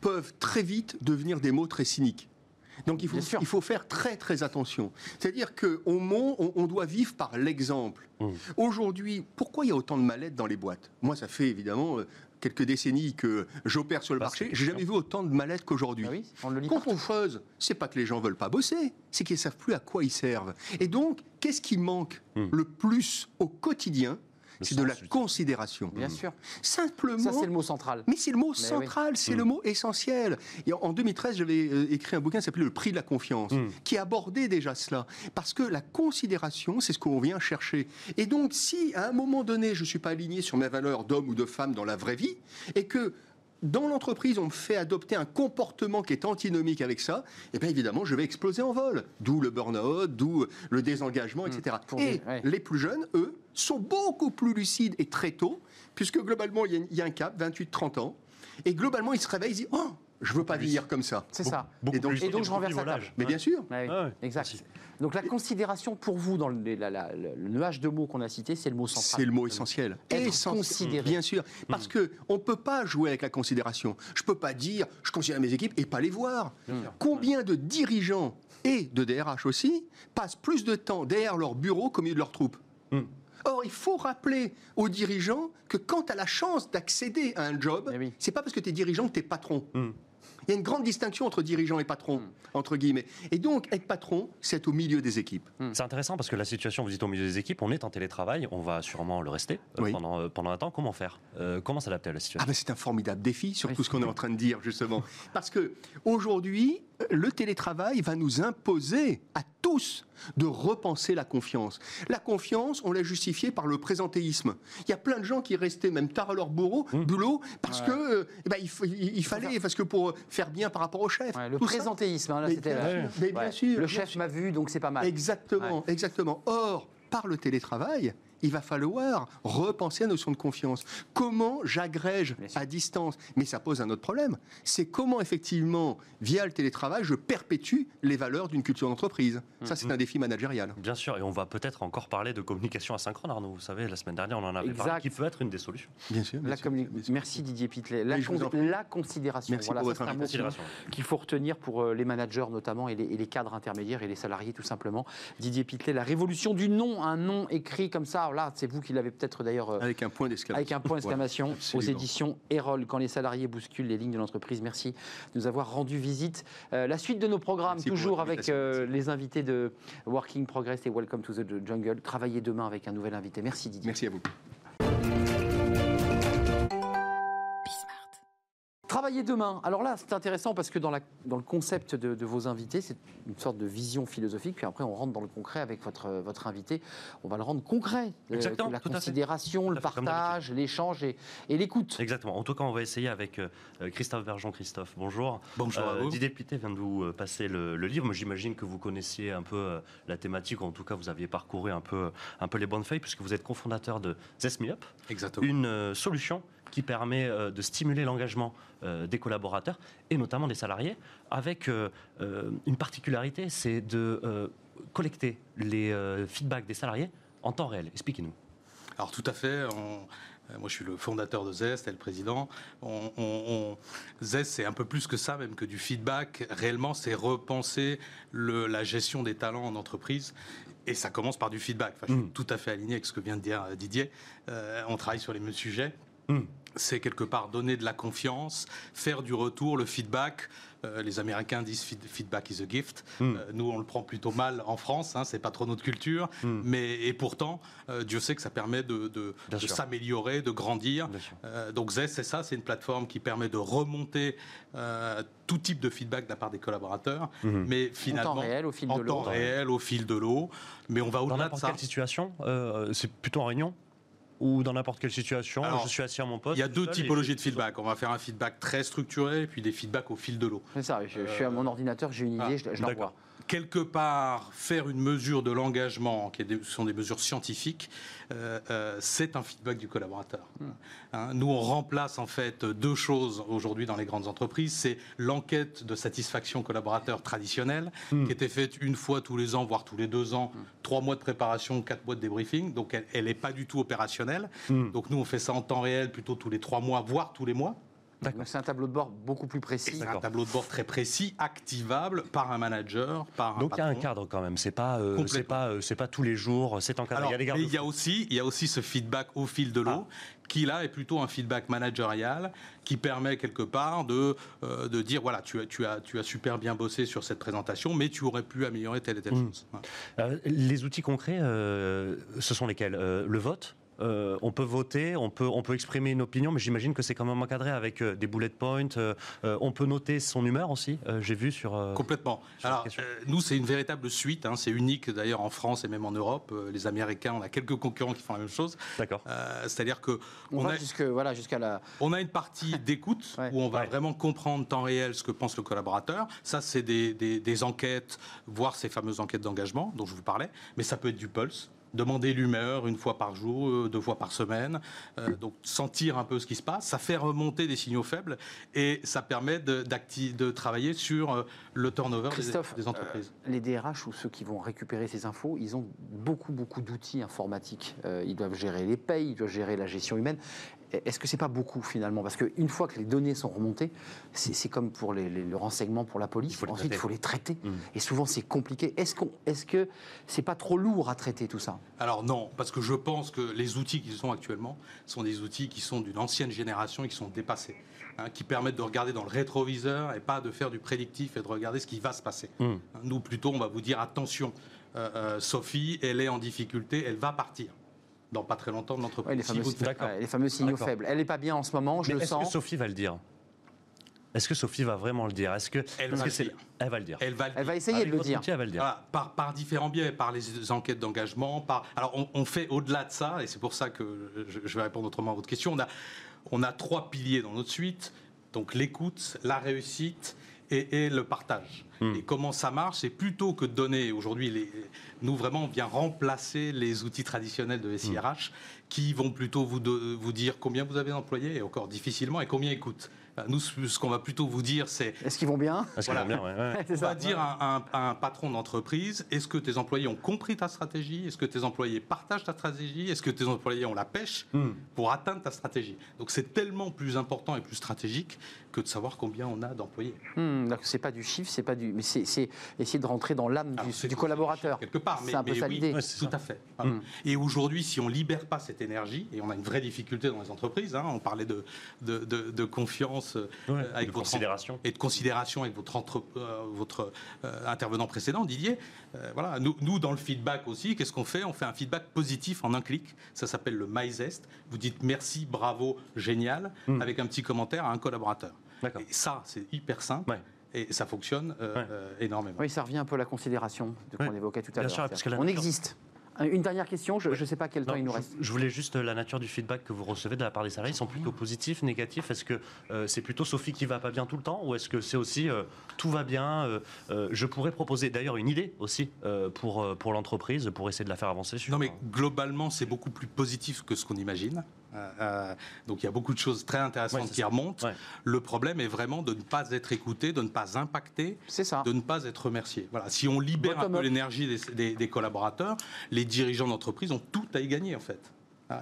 peuvent très vite devenir des mots très cyniques. Donc il faut, il faire très très attention. C'est-à-dire mot, on, on doit vivre par l'exemple. Mmh. Aujourd'hui, pourquoi il y a autant de mallettes dans les boîtes? Moi, ça fait évidemment euh, quelques décennies que j'opère sur le Parce marché. J'ai jamais vu autant de mallettes qu'aujourd'hui. Ah oui, on le lit Quand on creuse, c'est pas que les gens veulent pas bosser, c'est qu'ils savent plus à quoi ils servent. Et donc, qu'est-ce qui manque Hmm. le plus au quotidien? C'est de la considération. Bien sûr. Simplement. Ça, c'est le mot central. Mais c'est le mot Mais central, c'est Mm. le mot essentiel. Et en- en 2013, j'avais euh, écrit un bouquin qui s'appelait Le prix de la confiance, Mm. qui abordait déjà cela. Parce que la considération, c'est ce qu'on vient chercher. Et donc, si à un moment donné, je ne suis pas aligné sur mes valeurs d'homme ou de femme dans la vraie vie, et que dans l'entreprise, on me fait adopter un comportement qui est antinomique avec ça, et bien évidemment, je vais exploser en vol. D'où le burn-out, d'où le désengagement, etc. Et ouais. les plus jeunes, eux, sont beaucoup plus lucides et très tôt, puisque globalement, il y a, il y a un cap, 28-30 ans, et globalement, ils se réveillent, ils disent Oh, je veux pas vieillir comme ça. C'est ça. Beaucoup Et donc- plus et donc, je renverse la table. Mais bien sûr. Ouais, oui, Ah ouais, exact. Donc la considération pour vous dans le, la- la- le- le nuage de mots qu'on a cité, c'est le mot central. C'est le mot essentiel. Être Essentiel. considéré. Bien sûr. Parce que on ne peut pas jouer avec la considération. Je ne peux pas dire je considère mes équipes et pas les voir. Combien de dirigeants et de DRH aussi passent plus de temps derrière leur bureau qu'au milieu de leurs troupes Hmm. Or, il faut rappeler aux dirigeants que quand tu as la chance d'accéder à un job, Eh oui. c'est pas parce que tu es dirigeant que tu es patron. Hmm. Il y a une grande distinction entre dirigeant et patron, entre guillemets. Et donc, être patron, c'est être au milieu des équipes. C'est intéressant parce que la situation, vous êtes au milieu des équipes, on est en télétravail, on va sûrement le rester euh, Oui. pendant, euh, pendant un temps. Comment faire? Euh, Comment s'adapter à la Ah situation ben c'est un formidable défi, sur Oui, tout ce qu'on est en train de dire justement. Parce que aujourd'hui, le télétravail va nous imposer à tous de repenser la confiance. La confiance, on l'a justifiée par le présentéisme. Il y a plein de gens qui restaient même tard à leur bureau, Mmh. boulot, parce que euh, eh ben, il, faut- il- il fallait, parce que pour faire bien par rapport au chef. Ouais, le présentéisme, hein, là, c'était bien la- sûr, mais bien Ouais. sûr, Le bien chef m'a vu, donc c'est pas mal. Exactement, exactement. Or, par le télétravail, il va falloir repenser la notion de confiance. Comment j'agrège à distance? Mais ça pose un autre problème. C'est comment, effectivement, via le télétravail, je perpétue les valeurs d'une culture d'entreprise. Ça, c'est un défi managérial. Bien sûr, et on va peut-être encore parler de communication asynchrone, Arnaud. Vous savez, la semaine dernière, on en avait Exact. parlé, qui peut être une des solutions. Bien sûr. bien La sûr, communi- bien sûr. Merci Didier Pitlet. La, con-. Merci voilà, pour votre Considération. qu'il faut retenir pour euh, les managers notamment et les, et les cadres intermédiaires et les salariés tout simplement. Didier Pitlet, la révolution du nom, un nom écrit comme ça. Là, c'est vous qui l'avez peut-être d'ailleurs euh, Avec un point d'exclamation. avec un point d'exclamation Voilà, aux éditions Erol, quand les salariés bousculent les lignes de l'entreprise. Merci de nous avoir rendu visite. Euh, la suite de nos programmes, Merci toujours avec euh, les invités de Working Progress et Welcome to the Jungle. Travaillez demain avec un nouvel invité. Merci Didier. Merci à vous. Travailler demain. Alors là, c'est intéressant parce que dans, la- dans le concept de, de vos invités, c'est une sorte de vision philosophique. Puis après, on rentre dans le concret avec votre, votre invité. On va le rendre concret. Euh, Exactement, la tout à fait. considération, le Tout partage, l'échange et, et l'écoute. Exactement. En tout cas, on va essayer avec euh, euh, Christophe Bergeon. Christophe, bonjour. Bonjour à Euh, vous. Didier Pittet vient de vous euh, passer le, le livre. Mais J'imagine que vous connaissiez un peu euh, la thématique, ou en tout cas, vous aviez parcouru un peu, un peu les bonnes feuilles, puisque vous êtes cofondateur de Zest Me Up, Exactement. une euh, solution qui permet euh, de stimuler l'engagement euh, des collaborateurs et notamment des salariés, avec euh, une particularité, c'est de collecter les feedbacks des salariés en temps réel. Expliquez-nous. Alors tout à fait. on- moi, je suis le fondateur de Zest et le président. On, on- on- Zest, c'est un peu plus que ça, même que du feedback. Réellement, c'est repenser le- la gestion des talents en entreprise. Et ça commence par du feedback. Enfin, je suis Mm. tout à fait aligné avec ce que vient de dire Didier. Euh, on travaille sur les mêmes sujets. Hmm. C'est quelque part donner de la confiance, faire du retour, le feedback. Euh, les Américains disent feed- feedback is a gift. Hmm. Euh, nous, on le prend plutôt mal en France. Hein, c'est pas trop notre culture. Hmm. Mais et pourtant, euh, Dieu sait que ça permet de, s'améliorer, de grandir. Euh, donc Zest, c'est ça, c'est une plateforme qui permet de remonter euh, tout type de feedback de la part des collaborateurs, Mhm. mais finalement réel, au fil en de l'eau. temps réel, au fil de l'eau. Mais on va Dans au-delà de n'importe ça. quelle situation, euh, c'est plutôt en réunion ou dans n'importe quelle situation, Alors, je suis assis à mon poste. Il y a deux typologies de feedback. On va faire un feedback très structuré et puis des feedbacks au fil de l'eau. C'est ça, je, je suis à mon ordinateur, j'ai une idée, Ah, je, je l'envoie. Quelque part faire une mesure de l'engagement, qui sont des mesures scientifiques, euh, euh, c'est un feedback du collaborateur. Hein, nous, on remplace en fait deux choses aujourd'hui dans les grandes entreprises. C'est l'enquête de satisfaction collaborateur traditionnelle, qui était faite une fois tous les ans, voire tous les deux ans, trois mois de préparation, quatre mois de débriefing. Donc, elle n'est pas du tout opérationnelle. Donc, nous, on fait ça en temps réel, plutôt tous les trois mois, voire tous les mois. C'est un tableau de bord beaucoup plus précis. c'est un tableau de bord très précis, activable par un manager, par un Donc il y a un cadre quand même. C'est pas, euh, Complètement. c'est pas, euh, c'est pas tous les jours. C'est encadré. Alors, il y a des mais garde il y a aussi, il y a aussi ce feedback au fil de l'eau, qui là est plutôt un feedback managérial, qui permet quelque part de, euh, de dire voilà, tu as, tu, as, tu as super bien bossé sur cette présentation, mais tu aurais pu améliorer telle et telle Mm. chose. Euh, les outils concrets, euh, ce sont lesquels? Euh, Le vote? Euh, on peut voter, on peut, on peut exprimer une opinion, mais j'imagine que c'est quand même encadré avec euh, des bullet points. euh, euh, on peut noter son humeur aussi, euh, j'ai vu sur... euh, Complètement. sur Alors, euh, nous, c'est une véritable suite. hein, c'est unique d'ailleurs en France et même en Europe. Euh, les Américains, on a quelques concurrents qui font la même chose. D'accord. Euh, C'est-à-dire que On, on va a, jusque, voilà, jusqu'à la. On a une partie d'écoute Ouais. où on va Ouais. vraiment comprendre en temps réel ce que pense le collaborateur. Ça, c'est des, des- des enquêtes, voire ces fameuses enquêtes d'engagement dont je vous parlais. Mais ça peut être du pulse. Demander l'humeur une fois par jour, euh, deux fois par semaine. Euh, donc sentir un peu ce qui se passe. Ça fait remonter des signaux faibles et ça permet de, travailler sur euh, le turnover des- entreprises. euh, les DRH ou ceux qui vont récupérer ces infos, ils ont beaucoup, beaucoup d'outils informatiques. Euh, ils doivent gérer les payes, ils doivent gérer la gestion humaine. Est-ce que c'est pas beaucoup finalement? Parce qu'une fois que les données sont remontées, c'est c'est comme pour les- les- le renseignement pour la police. Il faut les Ensuite, il traiter. faut les traiter. Mm. Et souvent, c'est compliqué. Est-ce qu'on, est-ce que c'est pas trop lourd à traiter tout ça? Alors non, parce que je pense que les outils qui sont actuellement sont des outils qui sont d'une ancienne génération et qui sont dépassés, hein, qui permettent de regarder dans le rétroviseur et pas de faire du prédictif et de regarder ce qui va se passer. Mm. Hein, Nous, plutôt, on va vous dire attention, euh, euh, Sophie, elle est en difficulté, elle va partir dans pas très longtemps de l'entreprise. Ouais, les, Si fameux, ouais, les signaux faibles. Elle n'est pas bien en ce moment, je Mais le est-ce que sens. Sophie va le dire? Est-ce que Sophie va vraiment le dire? Est-ce que Elle va que le dire. Elle va le dire. Elle va, le Elle va dire. essayer Avec de le dire. outil, elle va le dire. Voilà, par, par différents biais, par les enquêtes d'engagement, par. Alors, on, on fait au-delà de ça, et c'est pour ça que je, je vais répondre autrement à votre question. On a, on a trois piliers dans notre suite donc l'écoute, la réussite et, et le partage. Hmm. Et comment ça marche C'est plutôt que de donner aujourd'hui, les, nous vraiment, on vient remplacer les outils traditionnels de SIRH qui vont plutôt vous, de- vous dire combien vous avez d'employés, et encore difficilement, et combien. Euh, Nous, ce qu'on va plutôt vous dire, c'est Est-ce qu'ils vont bien? Parce que Voilà. bien, ouais, ouais. C'est on ça. va dire à un, à un patron d'entreprise, est-ce que tes employés ont compris ta stratégie? Est-ce que tes employés partagent ta stratégie? Est-ce que tes employés ont la pêche Hmm. pour atteindre ta stratégie? Donc c'est tellement plus important et plus stratégique que de savoir combien on a d'employés. Hmm, donc c'est pas du chiffre, c'est pas du, mais c'est c'est essayer de rentrer dans l'âme Alors, du, collaborateur. Quelque part, mais, C'est un peu mais ça oui, l'idée. Ouais, c'est tout ça. à fait. Voilà. Mm. Et aujourd'hui, si on libère pas cette énergie, et on a une vraie difficulté dans les entreprises, hein, on parlait de, de, de- de confiance euh, Ouais, avec de votre considération. et de considération avec votre, entre- euh, votre euh, intervenant précédent, Didier. Euh, voilà, nous, nous, dans le feedback aussi, qu'est-ce qu'on fait? On fait un feedback positif en un clic. Ça s'appelle le MyZest. Vous dites merci, bravo, génial, Mm. avec un petit commentaire à un collaborateur. D'accord. Et ça, c'est hyper simple. Ouais. Et ça fonctionne euh, Ouais. euh, énormément. Oui, ça revient un peu à la considération de- qu'on évoquait tout à bien l'heure. sûr, parce que la On nature- existe. Une dernière question, je ne sais pas quel temps il nous reste. je voulais juste euh, la nature du feedback que vous recevez de la part des salariés. Ils sont plutôt positifs, négatifs? Est-ce que euh, c'est plutôt Sophie qui va pas bien tout le temps ou est-ce que c'est aussi euh, tout va bien euh, euh, Je pourrais proposer d'ailleurs une idée aussi euh, pour, euh, pour l'entreprise pour essayer de la faire avancer. Sur, Non, mais globalement, c'est beaucoup plus positif que ce qu'on imagine. Euh, euh, donc, il y a beaucoup de choses très intéressantes Ouais, qui ça. remontent. Ouais. Le problème est vraiment de ne pas être écouté, de ne pas impacter, ça. de ne pas être remercié. Voilà. Si on libère un peu l'énergie des, des- des collaborateurs, les dirigeants d'entreprise ont tout à y gagner, en fait.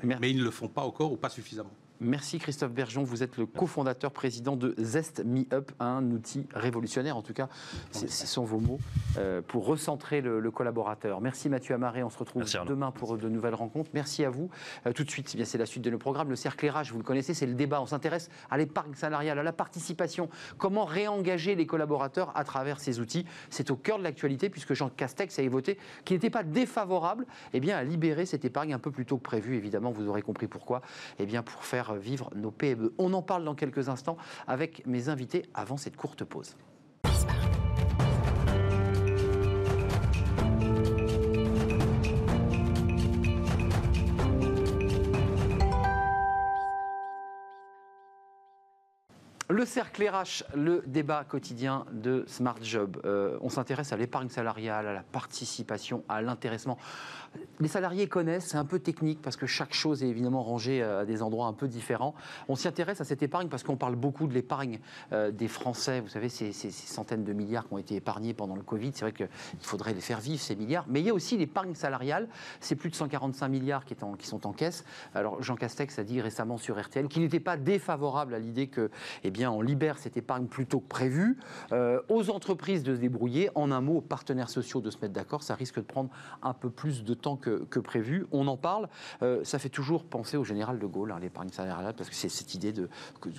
Merci. Mais ils ne le font pas encore ou pas suffisamment. Merci Christophe Bergeon, vous êtes le cofondateur, président de Zest Me Up, un outil révolutionnaire, en tout cas, ce sont vos mots, euh, pour recentrer le, collaborateur. Merci Mathieu Amaré, on se retrouve demain pour de nouvelles rencontres. Merci à vous. Euh, tout de suite, eh c'est la suite de nos programmes. Le cercle RH, vous le connaissez, c'est le débat. On s'intéresse à l'épargne salariale, à la participation. Comment réengager les collaborateurs à travers ces outils? C'est au cœur de l'actualité, puisque Jean Castex a évoqué qu'il n'était pas défavorable eh bien, à libérer cette épargne un peu plus tôt que prévu. Évidemment, vous aurez compris pourquoi. Eh bien, pour faire vivre nos PME. On en parle dans quelques instants avec mes invités avant cette courte pause. Le cercle RH, le débat quotidien de Smart Job. Euh, on s'intéresse à l'épargne salariale, à la participation, à l'intéressement les salariés connaissent, c'est un peu technique parce que chaque chose est évidemment rangée euh, à des endroits un peu différents. On s'y intéresse à cette épargne parce qu'on parle beaucoup de l'épargne euh, des Français. Vous savez, ces, centaines de milliards qui ont été épargnés pendant le Covid, c'est vrai qu'il faudrait les faire vivre, ces milliards. Mais il y a aussi l'épargne salariale. C'est plus de 145 milliards qui, sont en caisse. Alors Jean Castex a dit récemment sur RTL qu'il n'était pas défavorable à l'idée que, eh bien, on libère cette épargne plutôt que prévu. Euh, aux entreprises de se débrouiller. En un mot, aux partenaires sociaux de se mettre d'accord. Ça risque de prendre un peu plus de temps que, prévu. On en parle. Euh, ça fait toujours penser au général de Gaulle, hein, l'épargne salariale, parce que c'est cette idée de,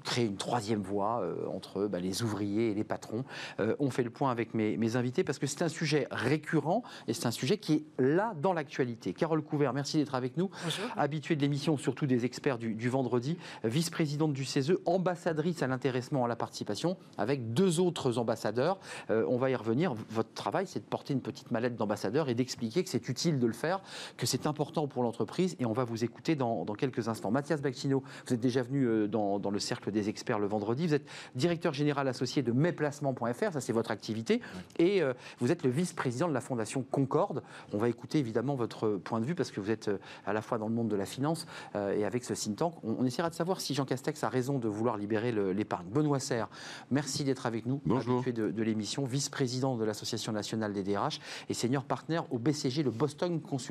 créer une troisième voie euh, entre bah, les ouvriers et les patrons. Euh, on fait le point avec mes, invités parce que c'est un sujet récurrent et c'est un sujet qui est là dans l'actualité. Carole Couvert, merci d'être avec nous. Bonjour. Habituée de l'émission, surtout des experts du, du vendredi, vice-présidente du CESE, ambassadrice à l'intéressement, à la participation, avec deux autres ambassadeurs. on va y revenir. Votre travail, c'est de porter une petite mallette d'ambassadeur et d'expliquer que c'est utile de le faire que c'est important pour l'entreprise et on va vous écouter dans, quelques instants. Mathias Bacchino, vous êtes déjà venu euh, dans, le cercle des experts le vendredi. Vous êtes directeur général associé de mesplacements.fr, ça c'est votre activité, et euh, vous êtes le vice-président de la fondation Concorde. On va écouter évidemment votre point de vue parce que vous êtes euh, à la fois dans le monde de la finance et avec ce think tank. On, essaiera de savoir si Jean Castex a raison de vouloir libérer l'épargne. Benoît Serre, merci d'être avec nous, Bonjour. habitué de, de l'émission, vice-président de l'Association nationale des DRH et senior partner au BCG, le Boston Consulting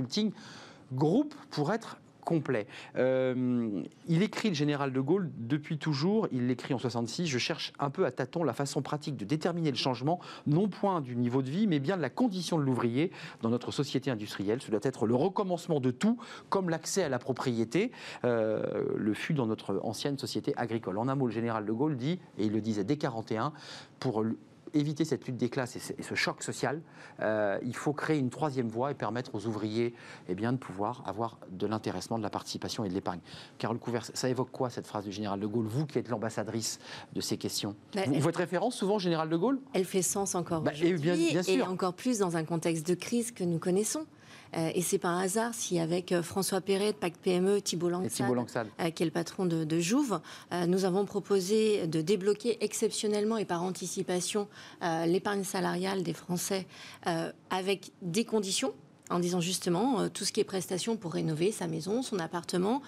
groupe pour être complet. Euh, il écrit le général de Gaulle depuis toujours, il l'écrit en 66, je cherche un peu à tâtons la façon pratique de déterminer le changement, non point du niveau de vie, mais bien de la condition de l'ouvrier dans notre société industrielle. Ce doit être le recommencement de tout, comme l'accès à la propriété euh, le fut dans notre ancienne société agricole. En un mot, le général de Gaulle dit, et il le disait dès 41, pour éviter cette lutte des classes et ce, choc social, euh, il faut créer une troisième voie et permettre aux ouvriers eh bien, de pouvoir avoir de l'intéressement, de la participation et de l'épargne. Carole Couvert, ça évoque quoi cette phrase du général de Gaulle, vous qui êtes l'ambassadrice de ces questions? Vous, Votre référence souvent, général de Gaulle? Elle fait sens encore bah, et, bien, bien sûr. et encore plus dans un contexte de crise que nous connaissons. Euh, et c'est pas un hasard si avec euh, François Perret de Pacte PME, Thibault Langsad, euh, qui est le patron de, de Jouve, nous avons proposé de débloquer exceptionnellement et par anticipation l'épargne salariale des Français avec des conditions en disant justement tout ce qui est prestation pour rénover sa maison, son appartement,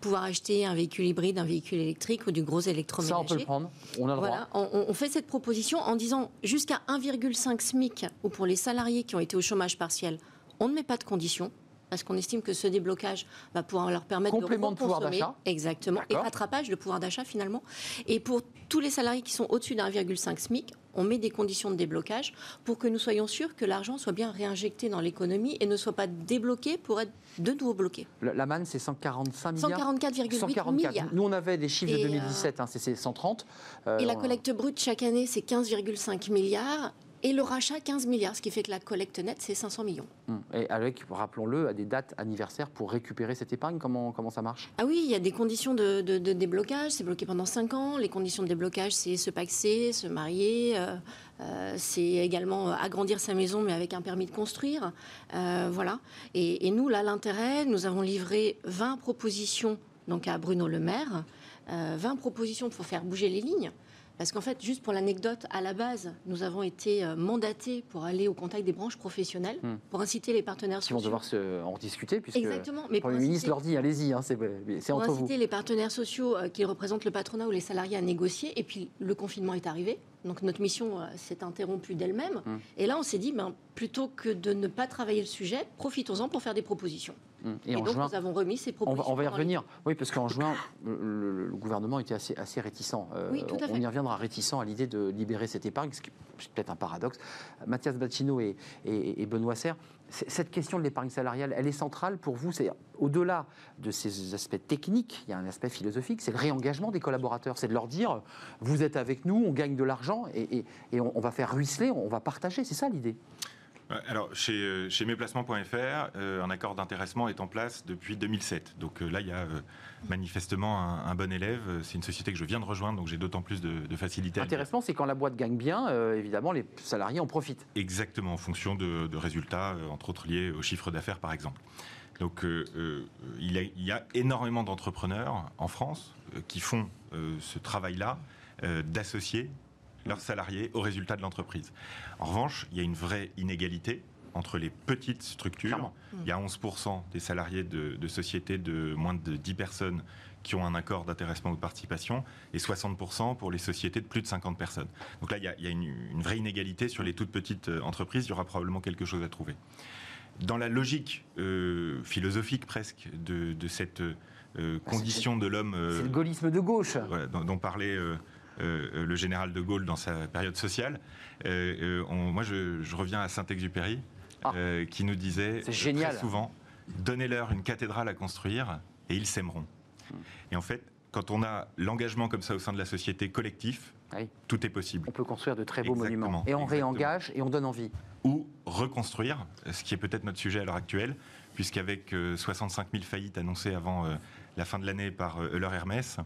pouvoir acheter un véhicule hybride, un véhicule électrique ou du gros électroménager. Ça, on peut le prendre. On a le voilà, droit. On, on, fait cette proposition en disant jusqu'à 1,5 SMIC ou pour les salariés qui ont été au chômage partiel, on ne met pas de conditions parce qu'on estime que ce déblocage va pouvoir leur permettre Complément de, pouvoir d'achat. Exactement. Et rattrapage de pouvoir d'achat finalement. Et pour tous les salariés qui sont au-dessus d'1,5 SMIC, on met des conditions de déblocage pour que nous soyons sûrs que l'argent soit bien réinjecté dans l'économie et ne soit pas débloqué pour être de nouveau bloqué. La manne, c'est 145 milliards 144,8 milliards. Nous, on avait des chiffres de 2017, euh, hein, c'est 130. et la collecte brute chaque année, c'est 15,5 milliards. Et le rachat, 15 milliards, ce qui fait que la collecte nette, c'est 500 millions. Hum. Et avec, rappelons-le, à des dates anniversaires pour récupérer cette épargne, comment, comment ça marche? Ah oui, il y a des conditions de, déblocage, c'est bloqué pendant 5 ans. Les conditions de déblocage, c'est se paxer, se marier, euh, euh, c'est également agrandir sa maison, mais avec un permis de construire. Euh, voilà. Et, et, nous, là, l'intérêt, nous avons livré 20 propositions donc à Bruno Le Maire, 20 propositions pour faire bouger les lignes. Parce qu'en fait, juste pour l'anecdote, à la base, nous avons été euh, mandatés pour aller au contact des branches professionnelles, hmm. pour inciter les partenaires sociaux. Ils vont devoir se, en discuter, puisque Exactement, mais le Premier ministre leur dit, allez-y, hein, c'est entre vous. inciter les partenaires sociaux euh, qui représentent le patronat ou les salariés à négocier, et puis le confinement est arrivé, donc notre mission euh, s'est interrompue d'elle-même. Hmm. Et là, on s'est dit, ben, plutôt que de ne pas travailler le sujet, profitons-en pour faire des propositions. Et, donc nous avons remis ces propositions. On va, y revenir. Oui, parce qu'en juin, le, gouvernement était assez, assez réticent. oui, tout à fait. On y reviendra réticent à l'idée de libérer cette épargne, ce qui est peut-être un paradoxe. Mathias Bacchino et, et Benoît Serre, cette question de l'épargne salariale, elle est centrale pour vous C'est au-delà de ces aspects techniques, il y a un aspect philosophique, c'est le réengagement des collaborateurs, c'est de leur dire vous êtes avec nous, on gagne de l'argent et, on, va faire ruisseler, on va partager, c'est ça l'idée? Alors, chez, euh, chez mesplacements.fr, euh, un accord d'intéressement est en place depuis 2007. Donc euh, là, il y a manifestement un, bon élève. C'est une société que je viens de rejoindre, donc j'ai d'autant plus de, de facilité. L'intéressement, c'est quand la boîte gagne bien, évidemment, les salariés en profitent. Exactement, en fonction de, résultats, entre autres liés au chiffre d'affaires, par exemple. Donc il, y a, énormément d'entrepreneurs en France qui font ce travail-là d'associer leurs salariés aux résultats de l'entreprise. En revanche, il y a une vraie inégalité entre les petites structures. Il y a 11% des salariés de, sociétés de moins de 10 personnes qui ont un accord d'intéressement ou de participation et 60% pour les sociétés de plus de 50 personnes. Donc là, il y a, une, vraie inégalité sur les toutes petites euh, entreprises. Il y aura probablement quelque chose à trouver. Dans la logique euh, philosophique presque de, cette euh, ah, condition de l'homme... c'est le gaullisme de gauche. dont, parlait... Euh, le général de Gaulle dans sa période sociale. Euh, euh, moi, je, reviens à Saint-Exupéry, ah. qui nous disait très souvent donnez-leur une cathédrale à construire et ils s'aimeront. Hmm. Et en fait, quand on a l'engagement comme ça au sein de la société collectif, tout est possible. On peut construire de très beaux monuments. Et on réengage et on donne envie. Ou reconstruire, ce qui est peut-être notre sujet à l'heure actuelle, puisqu'avec 65 000 faillites annoncées avant la fin de l'année par Euler Hermès,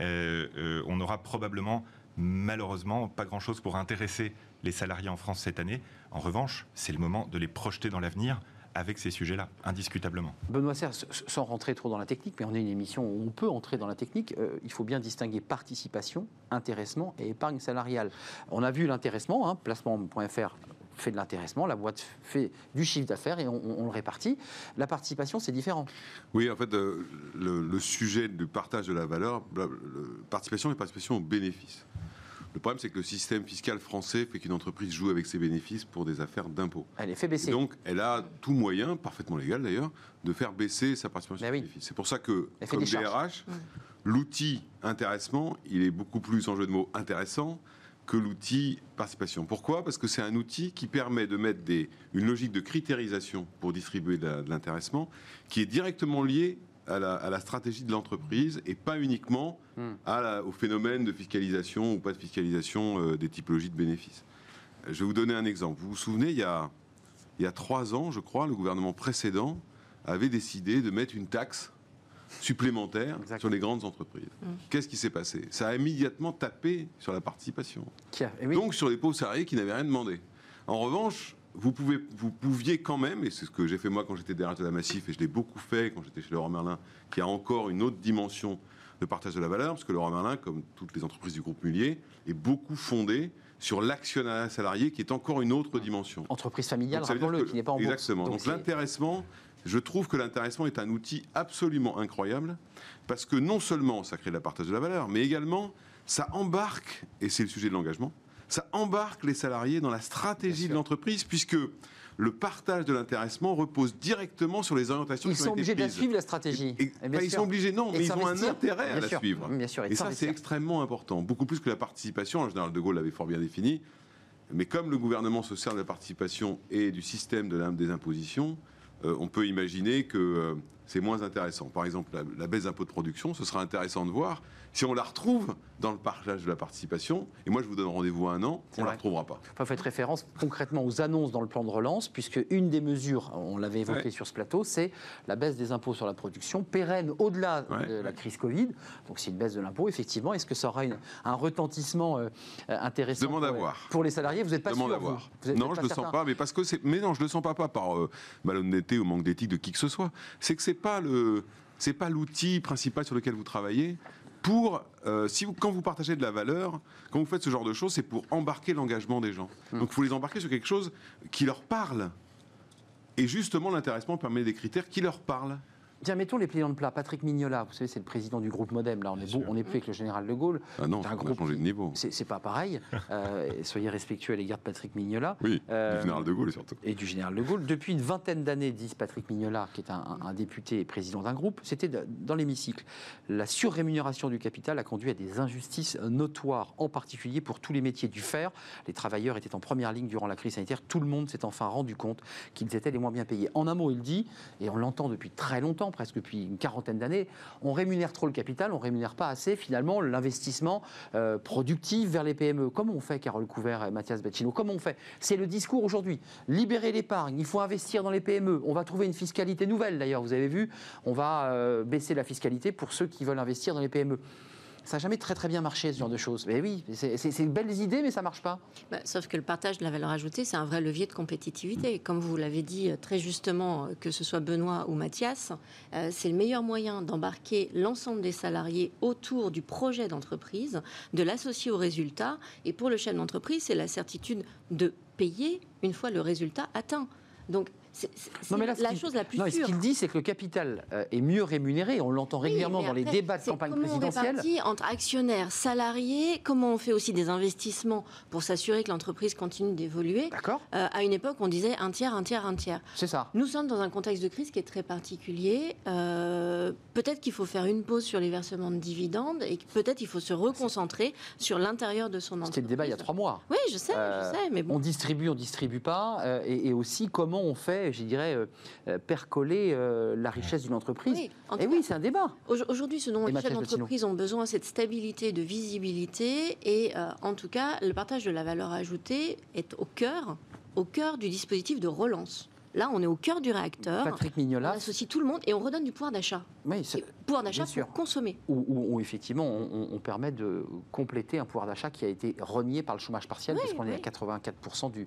euh, euh, on n'aura probablement malheureusement pas grand-chose pour intéresser les salariés en France cette année. En revanche, c'est le moment de les projeter dans l'avenir avec ces sujets-là, indiscutablement. Benoît Serre, sans rentrer trop dans la technique, mais on est une émission où on peut entrer dans la technique, euh, il faut bien distinguer participation, intéressement et épargne salariale. On a vu l'intéressement, hein, placement.fr fait de l'intéressement, la boîte fait du chiffre d'affaires et on, le répartit. La participation, c'est différent. Oui, en fait, euh, le, sujet du partage de la valeur, la, participation et participation au bénéfice. Le problème, c'est que le système fiscal français fait qu'une entreprise joue avec ses bénéfices pour des affaires d'impôts. Elle est fait baisser. donc, elle a tout moyen, parfaitement légal d'ailleurs, de faire baisser sa participation ben bénéfice. C'est pour ça que, comme DRH, l'outil intéressement, il est beaucoup plus, en jeu de mots, intéressant que l'outil participation. Pourquoi? Parce que c'est un outil qui permet de mettre des, une logique de critérisation pour distribuer de l'intéressement qui est directement liée à la, stratégie de l'entreprise et pas uniquement hmm. à au phénomène de fiscalisation ou pas de fiscalisation euh, des typologies de bénéfices. Je vais vous donner un exemple. Vous vous souvenez, il y a, il y a trois ans, je crois, le gouvernement précédent avait décidé de mettre une taxe supplémentaire sur les grandes entreprises. Mm. Qu'est-ce qui s'est passé? Ça a immédiatement tapé sur la participation. Donc sur les pauvres salariés qui n'avaient rien demandé. En revanche, vous, pouvez, vous pouviez quand même, et c'est ce que j'ai fait moi quand j'étais derrière la Massif, et je l'ai beaucoup fait quand j'étais chez Laurent Merlin, qui a encore une autre dimension de partage de la valeur, parce que Laurent Merlin, comme toutes les entreprises du groupe Mullier, est beaucoup fondé sur l'actionnariat salarié, qui est encore une autre dimension. Entreprise familiale, rappelons-le, qui n'est pas en bourse. Exactement. Donc l'intéressement, je trouve que l'intéressement est un outil absolument incroyable parce que non seulement ça crée la partage de la valeur, mais également ça embarque, et c'est le sujet de l'engagement, ça embarque les salariés dans la stratégie de l'entreprise puisque le partage de l'intéressement repose directement sur les orientations ils qui sont obligés de suivre la stratégie. ils sont obligés, non, mais ils ont un intérêt à la suivre. et, ça, c'est extrêmement important, beaucoup plus que la participation. Le général de Gaulle l'avait fort bien défini. Mais comme le gouvernement se sert de la participation et du système de des impositions, euh, on peut imaginer que euh, c'est moins intéressant. Par exemple, la, baisse d'impôt de production, ce sera intéressant de voir si on la retrouve dans le partage de la participation. Et moi, je vous donne rendez-vous à un an, on ne la retrouvera pas. Enfin, vous faites référence concrètement aux annonces dans le plan de relance, puisque une des mesures, on l'avait évoqué sur ce plateau, c'est la baisse des impôts sur la production, pérenne au-delà de la crise Covid. Donc, c'est une baisse de l'impôt, effectivement. Est-ce que ça aura un retentissement euh, intéressant Demande pour, à voir. pour les salariés? Vous n'êtes pas Demande sûr à voir. non, je ne le sens pas, mais parce que c'est. Mais non, je le sens pas, pas par euh, malhonnêteté ou manque d'éthique de qui que ce soit. C'est que c'est pas le c'est pas l'outil principal sur lequel vous travaillez. Pour, euh, si vous, quand vous partagez de la valeur, quand vous faites ce genre de choses, c'est pour embarquer l'engagement des gens. Hmm. Donc, il faut les embarquer sur quelque chose qui leur parle. Et justement, l'intéressement permet des critères qui leur parlent. Tiens, mettons les pliants de plat. Patrick Mignola, vous savez, c'est le président du groupe Modem. Là, on est, bon, on est plus avec le général de Gaulle. Ah non, on a changé de niveau. C'est pas pareil. Euh, soyez respectueux à l'égard de Patrick Mignola. Oui, du général de Gaulle surtout. Et du général de Gaulle. Depuis une vingtaine d'années, dit Patrick Mignola, qui est un, un député et président d'un groupe, c'était dans l'hémicycle. La surrémunération du capital a conduit à des injustices notoires, en particulier pour tous les métiers du fer. Les travailleurs étaient en première ligne durant la crise sanitaire. Tout le monde s'est enfin rendu compte qu'ils étaient les moins bien payés. En un mot, il dit, et on l'entend depuis très longtemps, presque depuis une quarantaine d'années, on rémunère trop le capital, on rémunère pas assez finalement l'investissement euh, productif vers les PME. Comment on fait, Carole Couvert et Mathias Bacchino Comment on fait C'est le discours aujourd'hui. Libérer l'épargne, il faut investir dans les PME. On va trouver une fiscalité nouvelle d'ailleurs, vous avez vu, on va euh, baisser la fiscalité pour ceux qui veulent investir dans les PME. Ça n'a jamais très très bien marché ce genre de choses. Mais oui, c'est belles idées, mais ça ne marche pas. Bah, sauf que le partage de la valeur ajoutée, c'est un vrai levier de compétitivité. Comme vous l'avez dit euh, très justement, euh, que ce soit Benoît ou Mathias, euh, c'est le meilleur moyen d'embarquer l'ensemble des salariés autour du projet d'entreprise, de l'associer au résultat. Et pour le chef d'entreprise, c'est la certitude de payer une fois le résultat atteint. Donc c'est la chose la plus non, Ce qu'il dit, c'est que le capital euh, est mieux rémunéré. On l'entend régulièrement dans les débats de campagne présidentielle. On entre actionnaires, salariés, comment on fait aussi des investissements pour s'assurer que l'entreprise continue d'évoluer. D'accord. Euh, à une époque, on disait un tiers, un tiers, un tiers. C'est ça. Nous sommes dans un contexte de crise qui est très particulier. Euh, peut-être qu'il faut faire une pause sur les versements de dividendes et peut-être il faut se reconcentrer sur l'intérieur de son entreprise. C'était le débat il y a trois mois. Oui, je sais, je sais. Mais bon. On distribue, on distribue pas. Et, et, aussi, comment on fait je dirais, euh, euh, percoler euh, la richesse d'une entreprise. et eh oui, c'est un débat. Aujourd'hui, ce dont les chefs d'entreprise ont besoin, c'est de stabilité, de visibilité, et en tout cas, le partage de la valeur ajoutée est au cœur, au cœur du dispositif de relance. Là, on est au cœur du réacteur. Patrick Mignola. On associe tout le monde et on redonne du pouvoir d'achat. Oui, pouvoir d'achat pour consommer. Ou effectivement, on, permet de compléter un pouvoir d'achat qui a été renié par le chômage partiel, parce puisqu'on est à 84% du,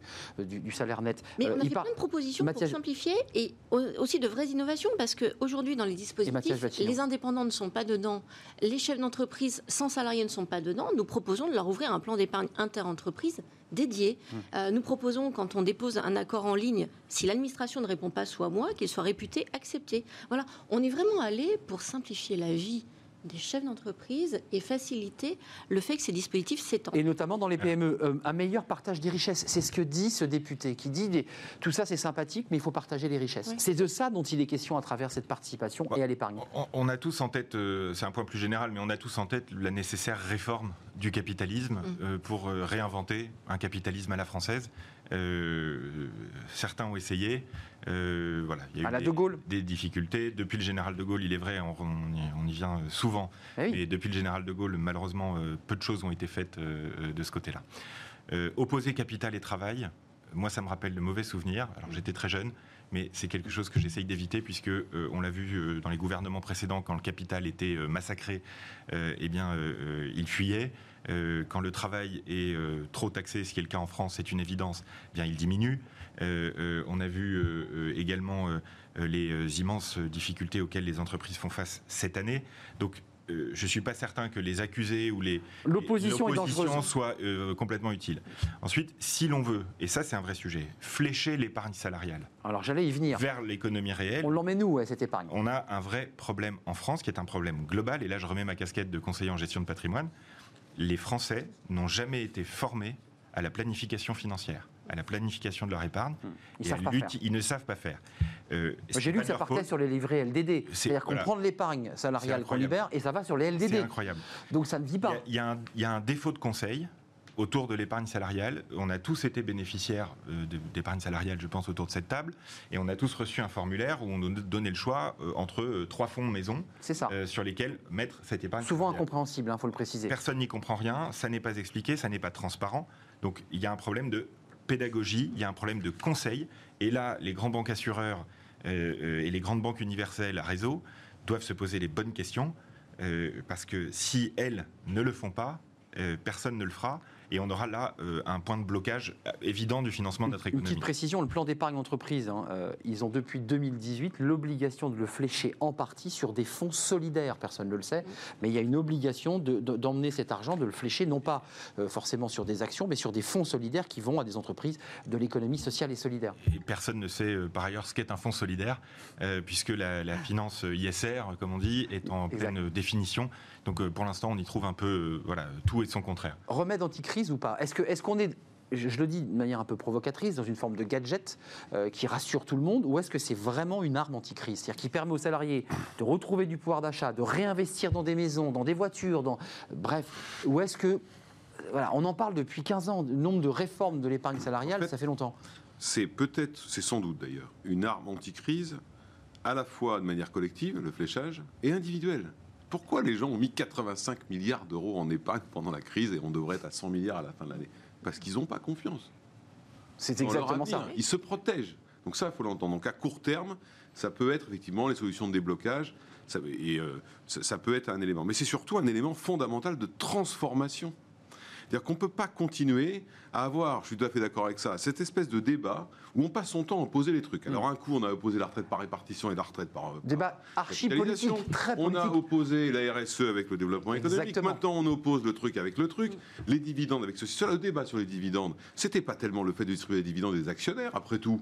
du, salaire net. Mais on a euh, fait plein de propositions pour simplifier et aussi de vraies innovations, parce qu'aujourd'hui, dans les dispositifs, les indépendants ne sont pas dedans, les chefs d'entreprise sans salariés ne sont pas dedans. Nous proposons de leur ouvrir un plan d'épargne inter-entreprise dédié. Hum. Euh, nous proposons, quand on dépose un accord en ligne, si l'administration ne répond pas soit moi, qu'il soit réputé accepté. Voilà, on est vraiment allé pour simplifier la vie des chefs d'entreprise et faciliter le fait que ces dispositifs s'étendent. Et notamment dans les PME, euh, un meilleur partage des richesses. C'est ce que dit ce député, qui dit tout ça c'est sympathique, mais il faut partager les richesses. C'est de ça dont il est question à travers cette participation et à l'épargne. On, a tous en tête, euh, c'est un point plus général, mais on a tous en tête la nécessaire réforme du capitalisme mm. euh, pour réinventer un capitalisme à la française. Certains ont essayé. Euh, voilà, il y a eu des, des, difficultés. Depuis le général de Gaulle, il est vrai, on, y, vient souvent. Et eh depuis le général de Gaulle, malheureusement, euh, peu de choses ont été faites euh, de ce côté-là. opposer capital et travail, moi, ça me rappelle de mauvais souvenirs. Alors, j'étais très jeune, mais c'est quelque chose que j'essaye d'éviter puisque on l'a vu dans les gouvernements précédents, quand le capital était massacré, eh bien, il fuyait. Quand le travail est trop taxé, ce qui est le cas en France, c'est une évidence, eh bien il diminue. Euh, euh, on a vu euh, également les immenses difficultés auxquelles les entreprises font face cette année. Donc, je ne suis pas certain que les accusés ou les l'opposition soient complètement utiles. Ensuite, si l'on veut, et ça c'est un vrai sujet, flécher l'épargne salariale. Alors j'allais y venir. Vers l'économie réelle. On l'emmène où cette épargne? On a un vrai problème en France qui est un problème global. Et là, je remets ma casquette de conseiller en gestion de patrimoine. Les Français n'ont jamais été formés à la planification financière à la planification de leur épargne. Ils, ils ne savent pas faire. Euh, J'ai lu que ça partait sur les livrets LDD. C'est-à-dire qu'on prend de l'épargne salariale qu'on libère et ça va sur les LDD. C'est incroyable. Donc ça ne vit pas. Il y, a, un, défaut de conseil autour de l'épargne salariale. On a tous été bénéficiaires euh, d'épargne salariale, je pense, autour de cette table. Et on a tous reçu un formulaire où on nous donnait le choix euh, entre trois fonds maison sur lesquels mettre cette épargne Souvent incompréhensible, il hein, faut le préciser. Personne n'y comprend rien, ça n'est pas expliqué, ça n'est pas transparent. Donc il y a un problème de pédagogie, il y a un problème de conseil. Et là, les grands banques assureurs euh, euh, et les grandes banques universelles à réseau doivent se poser les bonnes questions. Euh, parce que si elles ne le font pas, personne ne le fera. Et on aura là un point de blocage évident du financement de notre économie. Une petite précision, le plan d'épargne entreprise, hein, ils ont depuis 2018 l'obligation de le flécher en partie sur des fonds solidaires. Personne ne le sait, mais il y a une obligation d'emmener cet argent, de le flécher non pas forcément sur des actions, mais sur des fonds solidaires qui vont à des entreprises de l'économie sociale et solidaire. Et personne ne sait par ailleurs ce qu'est un fonds solidaire, puisque la, la, finance ISR, comme on dit, est en pleine définition. Donc euh, pour l'instant, on y trouve un peu euh, voilà, tout et son contraire. Remède anti-crise ou pas? Est-ce qu'on est, qu'on est je, le dis de manière un peu provocatrice, dans une forme de gadget euh, qui rassure tout le monde, ou est-ce que c'est vraiment une arme anti-crise? C'est-à-dire qui permet aux salariés de retrouver du pouvoir d'achat, de réinvestir dans des maisons, dans des voitures, dans... bref, ou est-ce que... Voilà, on en parle depuis 15 ans, le nombre de réformes de l'épargne salariale, ça fait longtemps. C'est peut-être, c'est sans doute d'ailleurs, une arme anti-crise à la fois de manière collective, le fléchage, et individuelle. Pourquoi les gens ont mis 85 milliards d'euros en épargne pendant la crise et on devrait être à 100 milliards à la fin de l'année? Parce qu'ils n'ont pas confiance. C'est exactement ça. Ils se protègent. Donc ça, il faut l'entendre. Donc à court terme, ça peut être effectivement les solutions de déblocage, ça, et euh, ça peut être un élément. Mais c'est surtout un élément fondamental de transformation. C'est-à-dire qu'on ne peut pas continuer à avoir, je suis tout à fait d'accord avec ça, cette espèce de débat où on passe son temps à opposer les trucs. Alors, un coup, on a opposé la retraite par répartition et la retraite par. Débat archi politique, très politique. On a opposé la RSE avec le développement économique. Maintenant, on oppose le truc avec le truc. Les dividendes avec ceci. Le débat sur les dividendes, c'était pas tellement le fait de distribuer les dividendes des actionnaires, après tout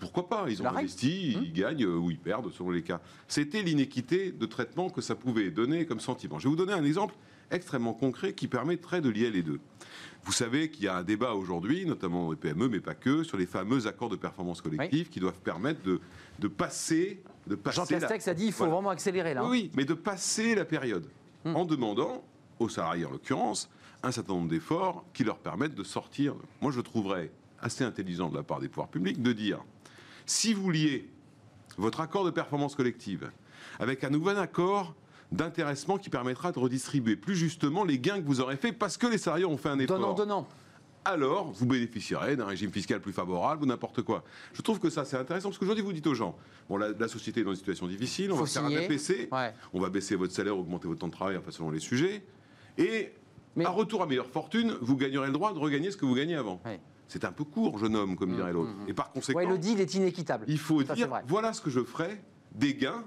pourquoi pas Ils ont investi, ils hum. gagnent ou ils perdent selon les cas. C'était l'inéquité de traitement que ça pouvait donner comme sentiment. Je vais vous donner un exemple extrêmement concret qui permettrait de lier les deux. Vous savez qu'il y a un débat aujourd'hui, notamment au PME, mais pas que, sur les fameux accords de performance collective qui doivent permettre de, de passer. De passer Jean Castex a dit il faut vraiment accélérer là. Hein. Oui, mais de passer la période hum. en demandant aux salariés en l'occurrence un certain nombre d'efforts qui leur permettent de sortir. Moi, je trouverais assez intelligent de la part des pouvoirs publics de dire si vous liez votre accord de performance collective avec un nouvel accord d'intéressement qui permettra de redistribuer plus justement les gains que vous aurez fait parce que les salariés ont fait un effort. Donnant, donnant. Alors, vous bénéficierez d'un régime fiscal plus favorable ou n'importe quoi. Je trouve que ça, c'est intéressant parce qu'aujourd'hui, vous dites aux gens bon, la, société est dans une situation difficile, on va faire un APC, on va baisser votre salaire, augmenter votre temps de travail, enfin, selon les sujets. Et à retour à meilleure fortune, vous gagnerez le droit de regagner ce que vous gagnez avant. C'est un peu court, jeune homme, comme mmh, dirait l'autre. Mmh, mmh. Et par conséquent. le deal est inéquitable. Il faut dire voilà ce que je ferai des gains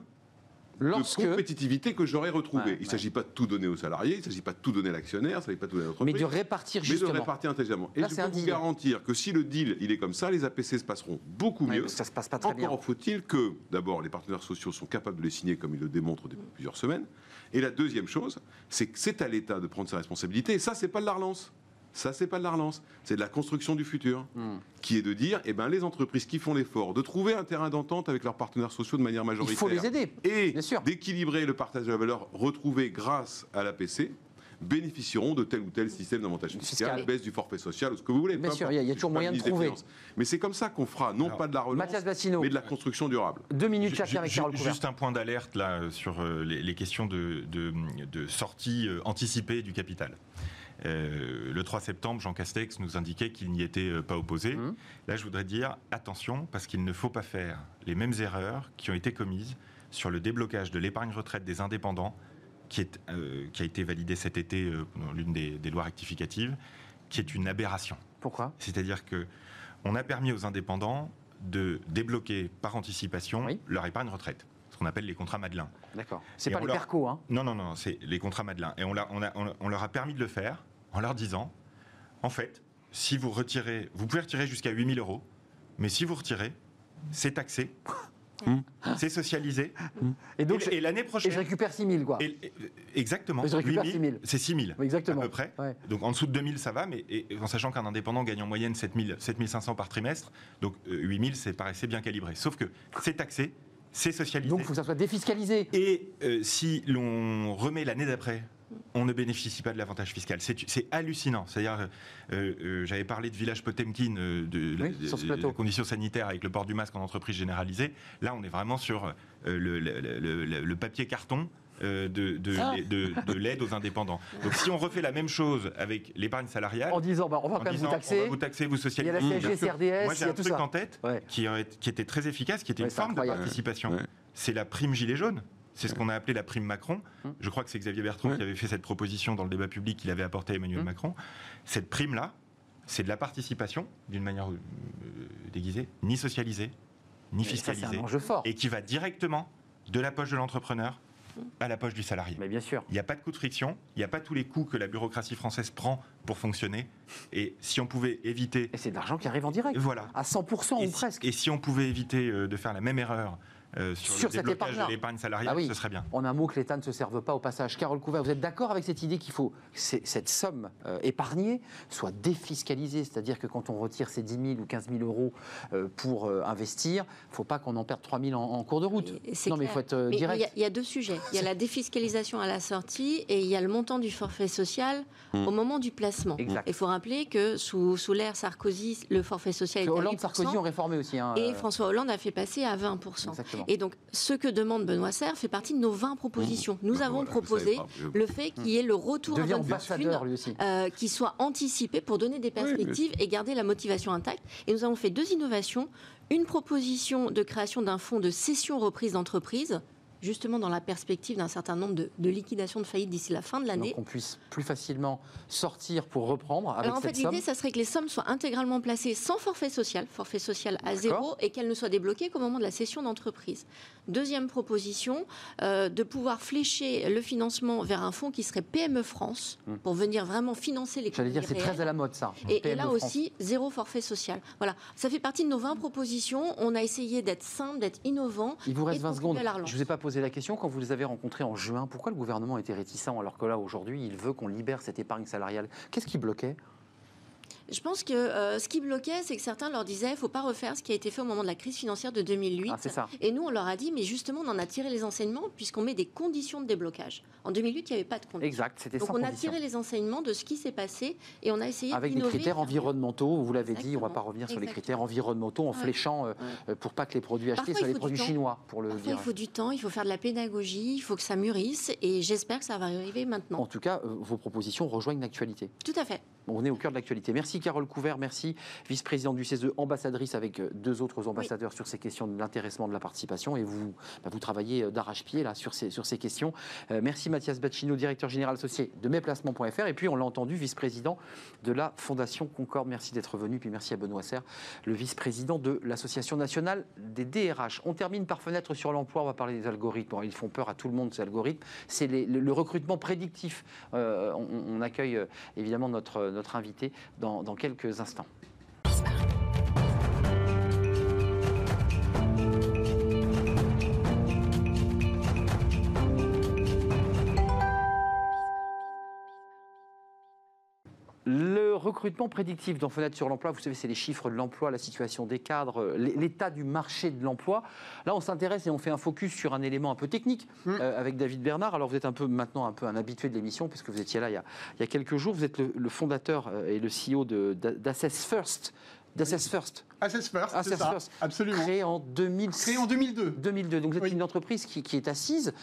Lorsque... de compétitivité que j'aurais retrouvé. il ne s'agit pas de tout donner aux salariés, il ne s'agit pas de tout donner à l'actionnaire, il ne s'agit pas de tout donner à l'entreprise. Mais de répartir justement. Mais de répartir intelligemment. Et je peux vous garantir que si le deal il est comme ça, les APC se passeront beaucoup mieux. ça se passe pas très Encore bien. faut-il que, d'abord, les partenaires sociaux sont capables de les signer comme ils le démontrent depuis plusieurs semaines. Et la deuxième chose, c'est que c'est à l'État de prendre ses responsabilités. Et ça, c'est pas de la relance. Ça, c'est pas de la relance, c'est de la construction du futur, hmm. qui est de dire, eh ben, les entreprises qui font l'effort de trouver un terrain d'entente avec leurs partenaires sociaux de manière majoritaire, il faut les aider, et d'équilibrer le partage de la valeur retrouvé grâce à l'APC, bénéficieront de tel ou tel système d'avantage fiscal, baisse du forfait social ou ce que vous voulez. Bien sûr, il y, a toujours moyen de trouver. Mais c'est comme ça qu'on fera, non pas de la relance, mais de la construction durable. Deux minutes chacun avec Carole Juste un point d'alerte là sur euh, les, questions de, de sortie euh, anticipée du capital. Euh, le 3 septembre, Jean Castex nous indiquait qu'il n'y était euh, pas opposé. Mmh. Là, je voudrais dire attention, parce qu'il ne faut pas faire les mêmes erreurs qui ont été commises sur le déblocage de l'épargne retraite des indépendants, qui, est, euh, qui a été validé cet été dans l'une des, lois rectificatives, qui est une aberration. Pourquoi? C'est-à-dire que on a permis aux indépendants de débloquer par anticipation leur épargne retraite ce qu'on appelle les contrats Madelin. D'accord. C'est pas les leur... hein Non, non, non, c'est les contrats Madelin. Et on, on, on, leur a permis de le faire en leur disant, en fait, si vous retirez, vous pouvez retirer jusqu'à 8000 euros, mais si vous retirez, c'est taxé. Mmh. C'est socialisé. Mmh. Et donc, et, l'année prochaine. Et je récupère 6 000, quoi. exactement. je récupère 6 000. C'est 6 000. Exactement. À peu près. Donc en dessous de 2 000, ça va, mais en sachant qu'un indépendant gagne en moyenne 7 500 par trimestre, donc 8 euh, 000, c'est paraissait bien calibré. Sauf que c'est taxé, c'est socialisé. Donc il faut que ça soit défiscalisé. Et euh, si l'on remet l'année d'après on ne bénéficie pas de l'avantage fiscal. C'est hallucinant. C'est-à-dire, euh, euh, j'avais parlé de village Potemkin, euh, de, la conditions sanitaires avec le port du masque en entreprise généralisée. Là, on est vraiment sur le, papier carton. De, de, l'aide aux indépendants. Donc si on refait la même chose avec l'épargne salariale... En disant, bah, on va quand même vous taxer. On va vous taxer, vous socialiser. Il y a la CSG, CRDS, Moi j'ai un truc en tête qui, qui, était très efficace, qui était une forme de participation. C'est la prime gilet jaune. C'est ce qu'on a appelé la prime Macron. Hum. Je crois que c'est Xavier Bertrand qui avait fait cette proposition dans le débat public qu'il avait apporté à Emmanuel hum. Macron. Cette prime-là, c'est de la participation, d'une manière euh, déguisée, ni socialisée, ni fiscalisée. Et qui va directement de la poche de l'entrepreneur à la poche du salarié. Mais bien sûr. Il n'y a pas de coût de friction, il n'y a pas tous les coûts que la bureaucratie française prend pour fonctionner. Et si on pouvait éviter... Et c'est de l'argent qui arrive en direct. Voilà. À 100% ou presque. Et si on pouvait éviter euh, de faire la même erreur euh, sur, le déblocage de l'épargne salariale, ah ce serait bien. On a un mot que l'État ne se serve pas au passage. Carole Couvert, vous êtes d'accord avec cette idée qu'il faut que cette somme euh, épargnée soit défiscalisée? C'est-à-dire que quand on retire ces 10 000 ou 15 000 euros euh, pour investir, il ne faut pas qu'on en perde 3 000 en, cours de route. Non, mais il faut être direct. Il y, a deux sujets. Il y a la défiscalisation à la sortie et il y a le montant du forfait social hmm. au moment du placement. Il faut rappeler que sous, sous l'ère Sarkozy, le forfait social est Hollande, Sarkozy ont réformé aussi. Hein, et François Hollande a fait passer à 20% Exactement. Et donc, ce que demande Benoît Serre fait partie de nos 20 propositions. Nous avons proposé le fait qu'il y ait le retour à bonne fortune euh, qui soit anticipé pour donner des perspectives et garder la motivation intacte. Et nous avons fait deux innovations. Une proposition de création d'un fonds de cession reprise d'entreprise justement dans la perspective d'un certain nombre de, liquidations de faillite d'ici la fin de l'année. Qu'on puisse plus facilement sortir pour reprendre avec Alors en fait, l'idée, ça serait que les sommes soient intégralement placées sans forfait social, forfait social à zéro, et qu'elles ne soient débloquées qu'au moment de la cession d'entreprise. Deuxième proposition, euh, de pouvoir flécher le financement vers un fonds qui serait PME France hmm. pour venir vraiment financer les J'allais dire, c'est très à la mode ça. Et, et là aussi, zéro forfait social. Voilà, ça fait partie de nos 20 propositions. On a essayé d'être simple, d'être innovant. Il vous reste 20 secondes. Je ne vous ai pas posé la question quand vous les avez rencontrés en juin. Pourquoi le gouvernement était réticent alors que là, aujourd'hui, il veut qu'on libère cette épargne salariale? Qu'est-ce qui bloquait? Je pense que euh, ce qui bloquait, c'est que certains leur disaient il ne faut pas refaire ce qui a été fait au moment de la crise financière de 2008. Ah, ça. Et nous, on leur a dit mais justement, on en a tiré les enseignements puisqu'on met des conditions de déblocage. En 2008, il n'y avait pas de conditions. Exact, c'était Donc on a tiré les enseignements de ce qui s'est passé et on a essayé Avec des critères environnementaux, vous l'avez dit, on ne va pas revenir sur les critères environnementaux en fléchant euh, euh, pour pas que les produits achetés soient des produits chinois, pour le dire. Il faut du temps, il faut faire de la pédagogie, il faut que ça mûrisse et j'espère que ça va arriver maintenant. En tout cas, vos propositions rejoignent l'actualité. Tout à fait. On est au cœur de l'actualité. Merci Carole Couvert, merci vice-présidente du CESE, ambassadrice avec euh, deux autres ambassadeurs sur ces questions de l'intéressement de la participation et vous, bah, vous travaillez euh, d'arrache-pied là sur ces, sur ces questions. Euh, merci Mathias Bacchino, directeur général associé de mesplacements.fr et puis on l'a entendu, vice-président de la Fondation Concorde. Merci d'être venu, puis merci à Benoît Serre, le vice-président de l'Association nationale des DRH. On termine par fenêtre sur l'emploi, on va parler des algorithmes. ils font peur à tout le monde ces algorithmes. C'est le, recrutement prédictif. on, accueille évidemment notre notre invité dans, dans quelques instants. Recrutement prédictif dans Fenêtre sur l'emploi, vous savez, c'est les chiffres de l'emploi, la situation des cadres, euh, l'état du marché de l'emploi. Là, on s'intéresse et on fait un focus sur un élément un peu technique mmh. euh, avec David Bernard. Alors, vous êtes un peu maintenant un peu un habitué de l'émission puisque vous étiez là il y a, il y a quelques jours. Vous êtes le, fondateur euh, et le CEO d'Assess First. D'Assess First. Assess First, c'est ça, absolument. Créé en 2000... Créé en 2002. 2002. Donc vous êtes une entreprise qui, est assise.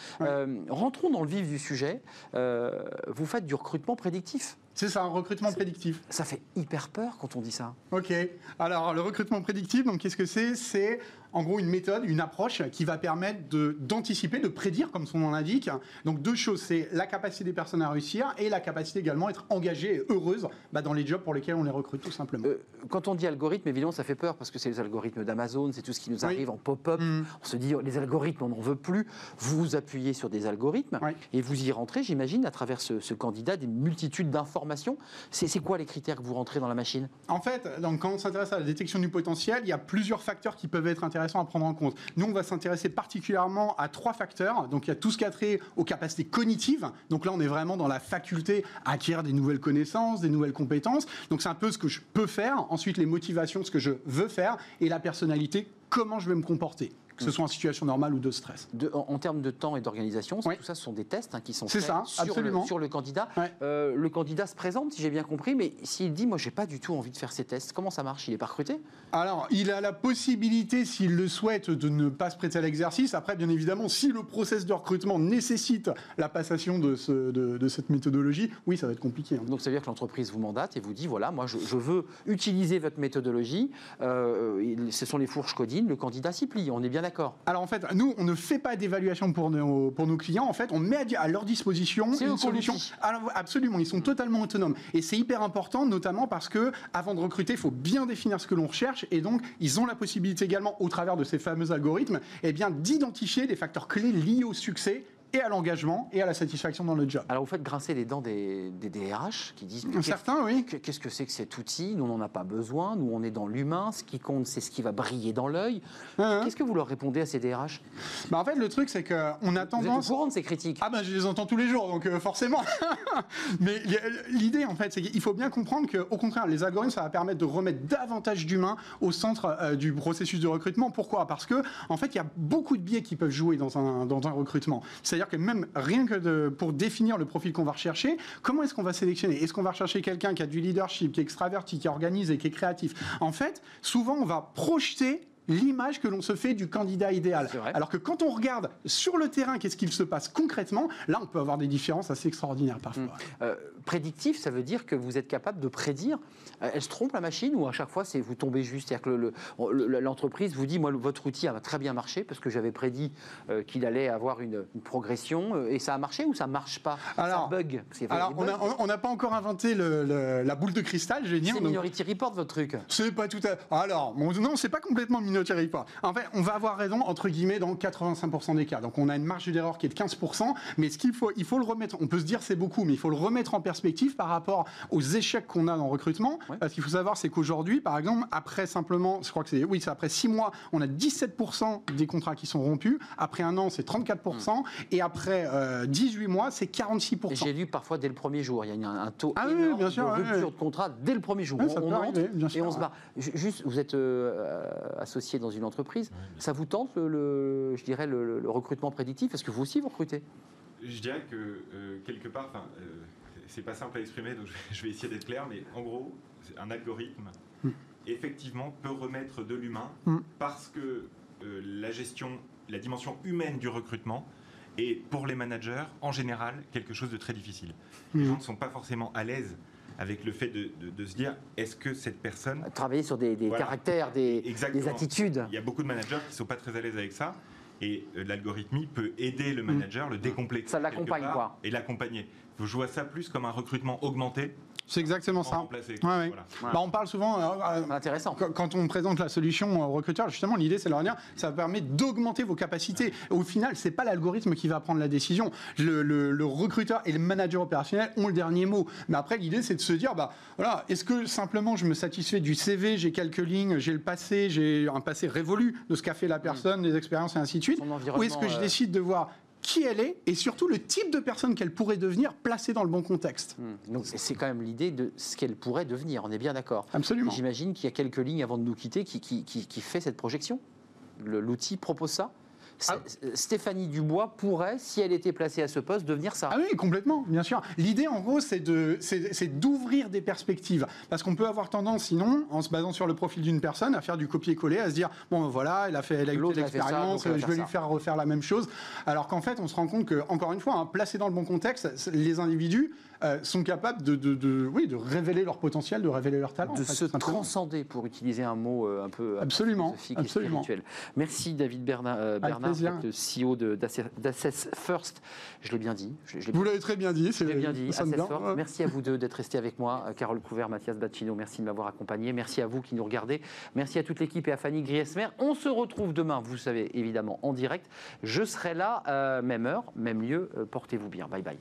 rentrons dans le vif du sujet. vous faites du recrutement prédictif. C'est ça, un recrutement prédictif. Ça fait hyper peur quand on dit ça. Ok. Alors, le recrutement prédictif, donc qu'est-ce que c'est? C'est en gros une méthode, une approche qui va permettre d'anticiper, de, prédire, comme son nom l'indique. Donc deux choses, c'est la capacité des personnes à réussir et la capacité également à être engagées et heureuses bah, dans les jobs pour lesquels on les recrute tout simplement. Euh, quand on dit algorithme, évidemment, ça fait peur parce que c'est les algorithmes d'Amazon, c'est tout ce qui nous arrive en pop-up. Mm. On se dit, oh, les algorithmes, on n'en veut plus. Vous vous appuyez sur des algorithmes et vous y rentrez, j'imagine, à travers ce, ce candidat, des multitudes d'informations. C'est quoi les critères que vous rentrez dans la machine? En fait, donc, quand on s'intéresse à la détection du potentiel, il y a plusieurs facteurs qui peuvent être intéressants à prendre en compte. Nous, on va s'intéresser particulièrement à trois facteurs. Donc, il y a tout ce qui a trait aux capacités cognitives. Donc là, on est vraiment dans la faculté à acquérir des nouvelles connaissances, des nouvelles compétences. Donc, c'est un peu ce que je peux faire. Ensuite, les motivations, ce que je veux faire. Et la personnalité, comment je vais me comporter que ce soit en situation normale ou de stress. en, termes de temps et d'organisation, tout ça, ce sont des tests hein, qui sont faits ça, sur, le, sur, le, candidat. Euh, le candidat se présente, si j'ai bien compris, mais s'il dit, moi, j'ai pas du tout envie de faire ces tests, comment ça marche? Il est pas recruté? Alors, il a la possibilité, s'il le souhaite, de ne pas se prêter à l'exercice. Après, bien évidemment, si le process de recrutement nécessite la passation de, ce, de, cette méthodologie, oui, ça va être compliqué. Hein. Donc, ça veut dire que l'entreprise vous mandate et vous dit, voilà, moi, je, veux utiliser votre méthodologie. Euh, ce sont les fourches codines, le candidat s'y plie. On est bien d'accord D'accord. Alors en fait, nous, on ne fait pas d'évaluation pour nos, pour nos clients. En fait, on met à, leur disposition une solution. Alors, absolument, ils sont totalement autonomes. Et c'est hyper important, notamment parce que avant de recruter, il faut bien définir ce que l'on recherche. Et donc, ils ont la possibilité également, au travers de ces fameux algorithmes, eh bien, d'identifier les facteurs clés liés au succès et à l'engagement et à la satisfaction dans le job. Alors vous faites grincer les dents des, des DRH qui disent certains oui. Qu'est-ce que c'est que cet outil? Nous on n'en a pas besoin. Nous on est dans l'humain. Ce qui compte c'est ce qui va briller dans l'œil. Hein, hein. Qu'est-ce que vous leur répondez à ces DRH bah, en fait le truc c'est qu'on a tendance. Vous êtes au courant de ces critiques? Ah ben je les entends tous les jours donc euh, forcément. Mais l'idée en fait c'est qu'il faut bien comprendre qu'au contraire les algorithmes ça va permettre de remettre davantage d'humains au centre euh, du processus de recrutement. Pourquoi? Parce que en fait il y a beaucoup de biais qui peuvent jouer dans un dans un recrutement. cest c'est-à-dire que même rien que pour définir le profil qu'on va rechercher, comment est-ce qu'on va sélectionner? Est-ce qu'on va rechercher quelqu'un qui a du leadership, qui est extraverti, qui organise et qui est créatif? En fait, souvent, on va projeter l'image que l'on se fait du candidat idéal. Alors que quand on regarde sur le terrain qu'est-ce qu'il se passe concrètement, là on peut avoir des différences assez extraordinaires parfois. Mmh. Euh, prédictif, ça veut dire que vous êtes capable de prédire. Euh, elle se trompe la machine ou à chaque fois c'est vous tombez juste? C'est-à-dire que l'entreprise vous dit moi votre outil a très bien marché parce que j'avais prédit euh, qu'il allait avoir une, progression et ça a marché ou ça marche pas? Alors, ça bug. Alors on n'a pas encore inventé la boule de cristal, dire. C'est Minority Report votre truc. C'est pas tout à. Alors non, c'est pas complètement Minority en fait, on va avoir raison, entre guillemets, dans 85% des cas. Donc on a une marge d'erreur qui est de 15%, mais ce qu'il faut, il faut le remettre, on peut se dire c'est beaucoup, mais il faut le remettre en perspective par rapport aux échecs qu'on a dans le recrutement. Parce qu'il faut savoir, c'est qu'aujourd'hui, par exemple, après simplement, je crois que c'est, oui, c'est après 6 mois, on a 17% des contrats qui sont rompus. Après un an, c'est 34%. Hmm. Et après 18 euh, mois, c'est 46%. J'ai vu parfois dès le premier jour, il y a un, taux ah énorme bien sûr, de rupture de contrat dès le premier jour. on, entre et on se bat. Juste, vous êtes euh, associé dans une entreprise. ça vous tente, le, je dirais, le, recrutement prédictif? Est-ce que vous aussi, vous recrutez? Je dirais que, euh, quelque part, euh, c'est pas simple à exprimer, donc je vais essayer d'être clair, mais en gros, un algorithme, hmm. effectivement, peut remettre de l'humain hmm. parce que euh, la gestion, la dimension humaine du recrutement est, pour les managers, en général, quelque chose de très difficile. Les hmm. gens ne sont pas forcément à l'aise avec le fait de, se dire est-ce que cette personne. Travailler sur des, caractères, des, des, attitudes. Il y a beaucoup de managers qui ne sont pas très à l'aise avec ça. Et euh, l'algorithmie peut aider le manager, le décomplexer. Ça l'accompagne quoi Et l'accompagner. Je vois ça plus comme un recrutement augmenté c'est exactement ça. Bah, on parle souvent. Euh, euh, intéressant. Quand on présente la solution aux recruteurs, justement, l'idée, c'est leur dire ça permet d'augmenter vos capacités. Au final, c'est pas l'algorithme qui va prendre la décision. Le, recruteur et le manager opérationnel ont le dernier mot. Mais après, l'idée, c'est de se dire bah, voilà, est-ce que simplement je me satisfais du CV, j'ai quelques lignes, j'ai le passé, j'ai un passé révolu de ce qu'a fait la mm. personne, des expériences et ainsi de suite Ou est-ce que je euh, décide de voir qui elle est et surtout le type de personne qu'elle pourrait devenir placée dans le bon contexte. Donc c'est quand même l'idée de ce qu'elle pourrait devenir, on est bien d'accord. Absolument. J'imagine qu'il y a quelques lignes avant de nous quitter qui, qui, qui fait cette projection. L'outil propose ça? Ah. Stéphanie Dubois pourrait, si elle était placée à ce poste, devenir ça. Ah oui, complètement, bien sûr. L'idée, en gros, c'est d'ouvrir des perspectives. Parce qu'on peut avoir tendance, sinon, en se basant sur le profil d'une personne, à faire du copier-coller, à se dire, bon, voilà, elle a, fait, elle a eu l'expérience, je vais lui faire refaire la même chose. Alors qu'en fait, on se rend compte que, encore une fois, hein, placé dans le bon contexte, les individus euh, sont capables de, oui, de révéler leur potentiel, de révéler leur talent. De se transcender, pour utiliser un mot euh, un peu absolument, absolument. Merci David Bernard, euh, Bernard le CEO d'Assess First. Je l'ai bien dit. Vous l'avez très bien dit. Je l'ai bien dit. Assess First. Merci à vous deux d'être restés avec moi. Carole Couvert, Mathias Bacchino, merci de m'avoir accompagné. Merci à vous qui nous regardez. Merci à toute l'équipe et à Fanny Griesmer. On se retrouve demain, vous savez, évidemment, en direct. Je serai là, même heure, même lieu. Portez-vous bien. Bye bye.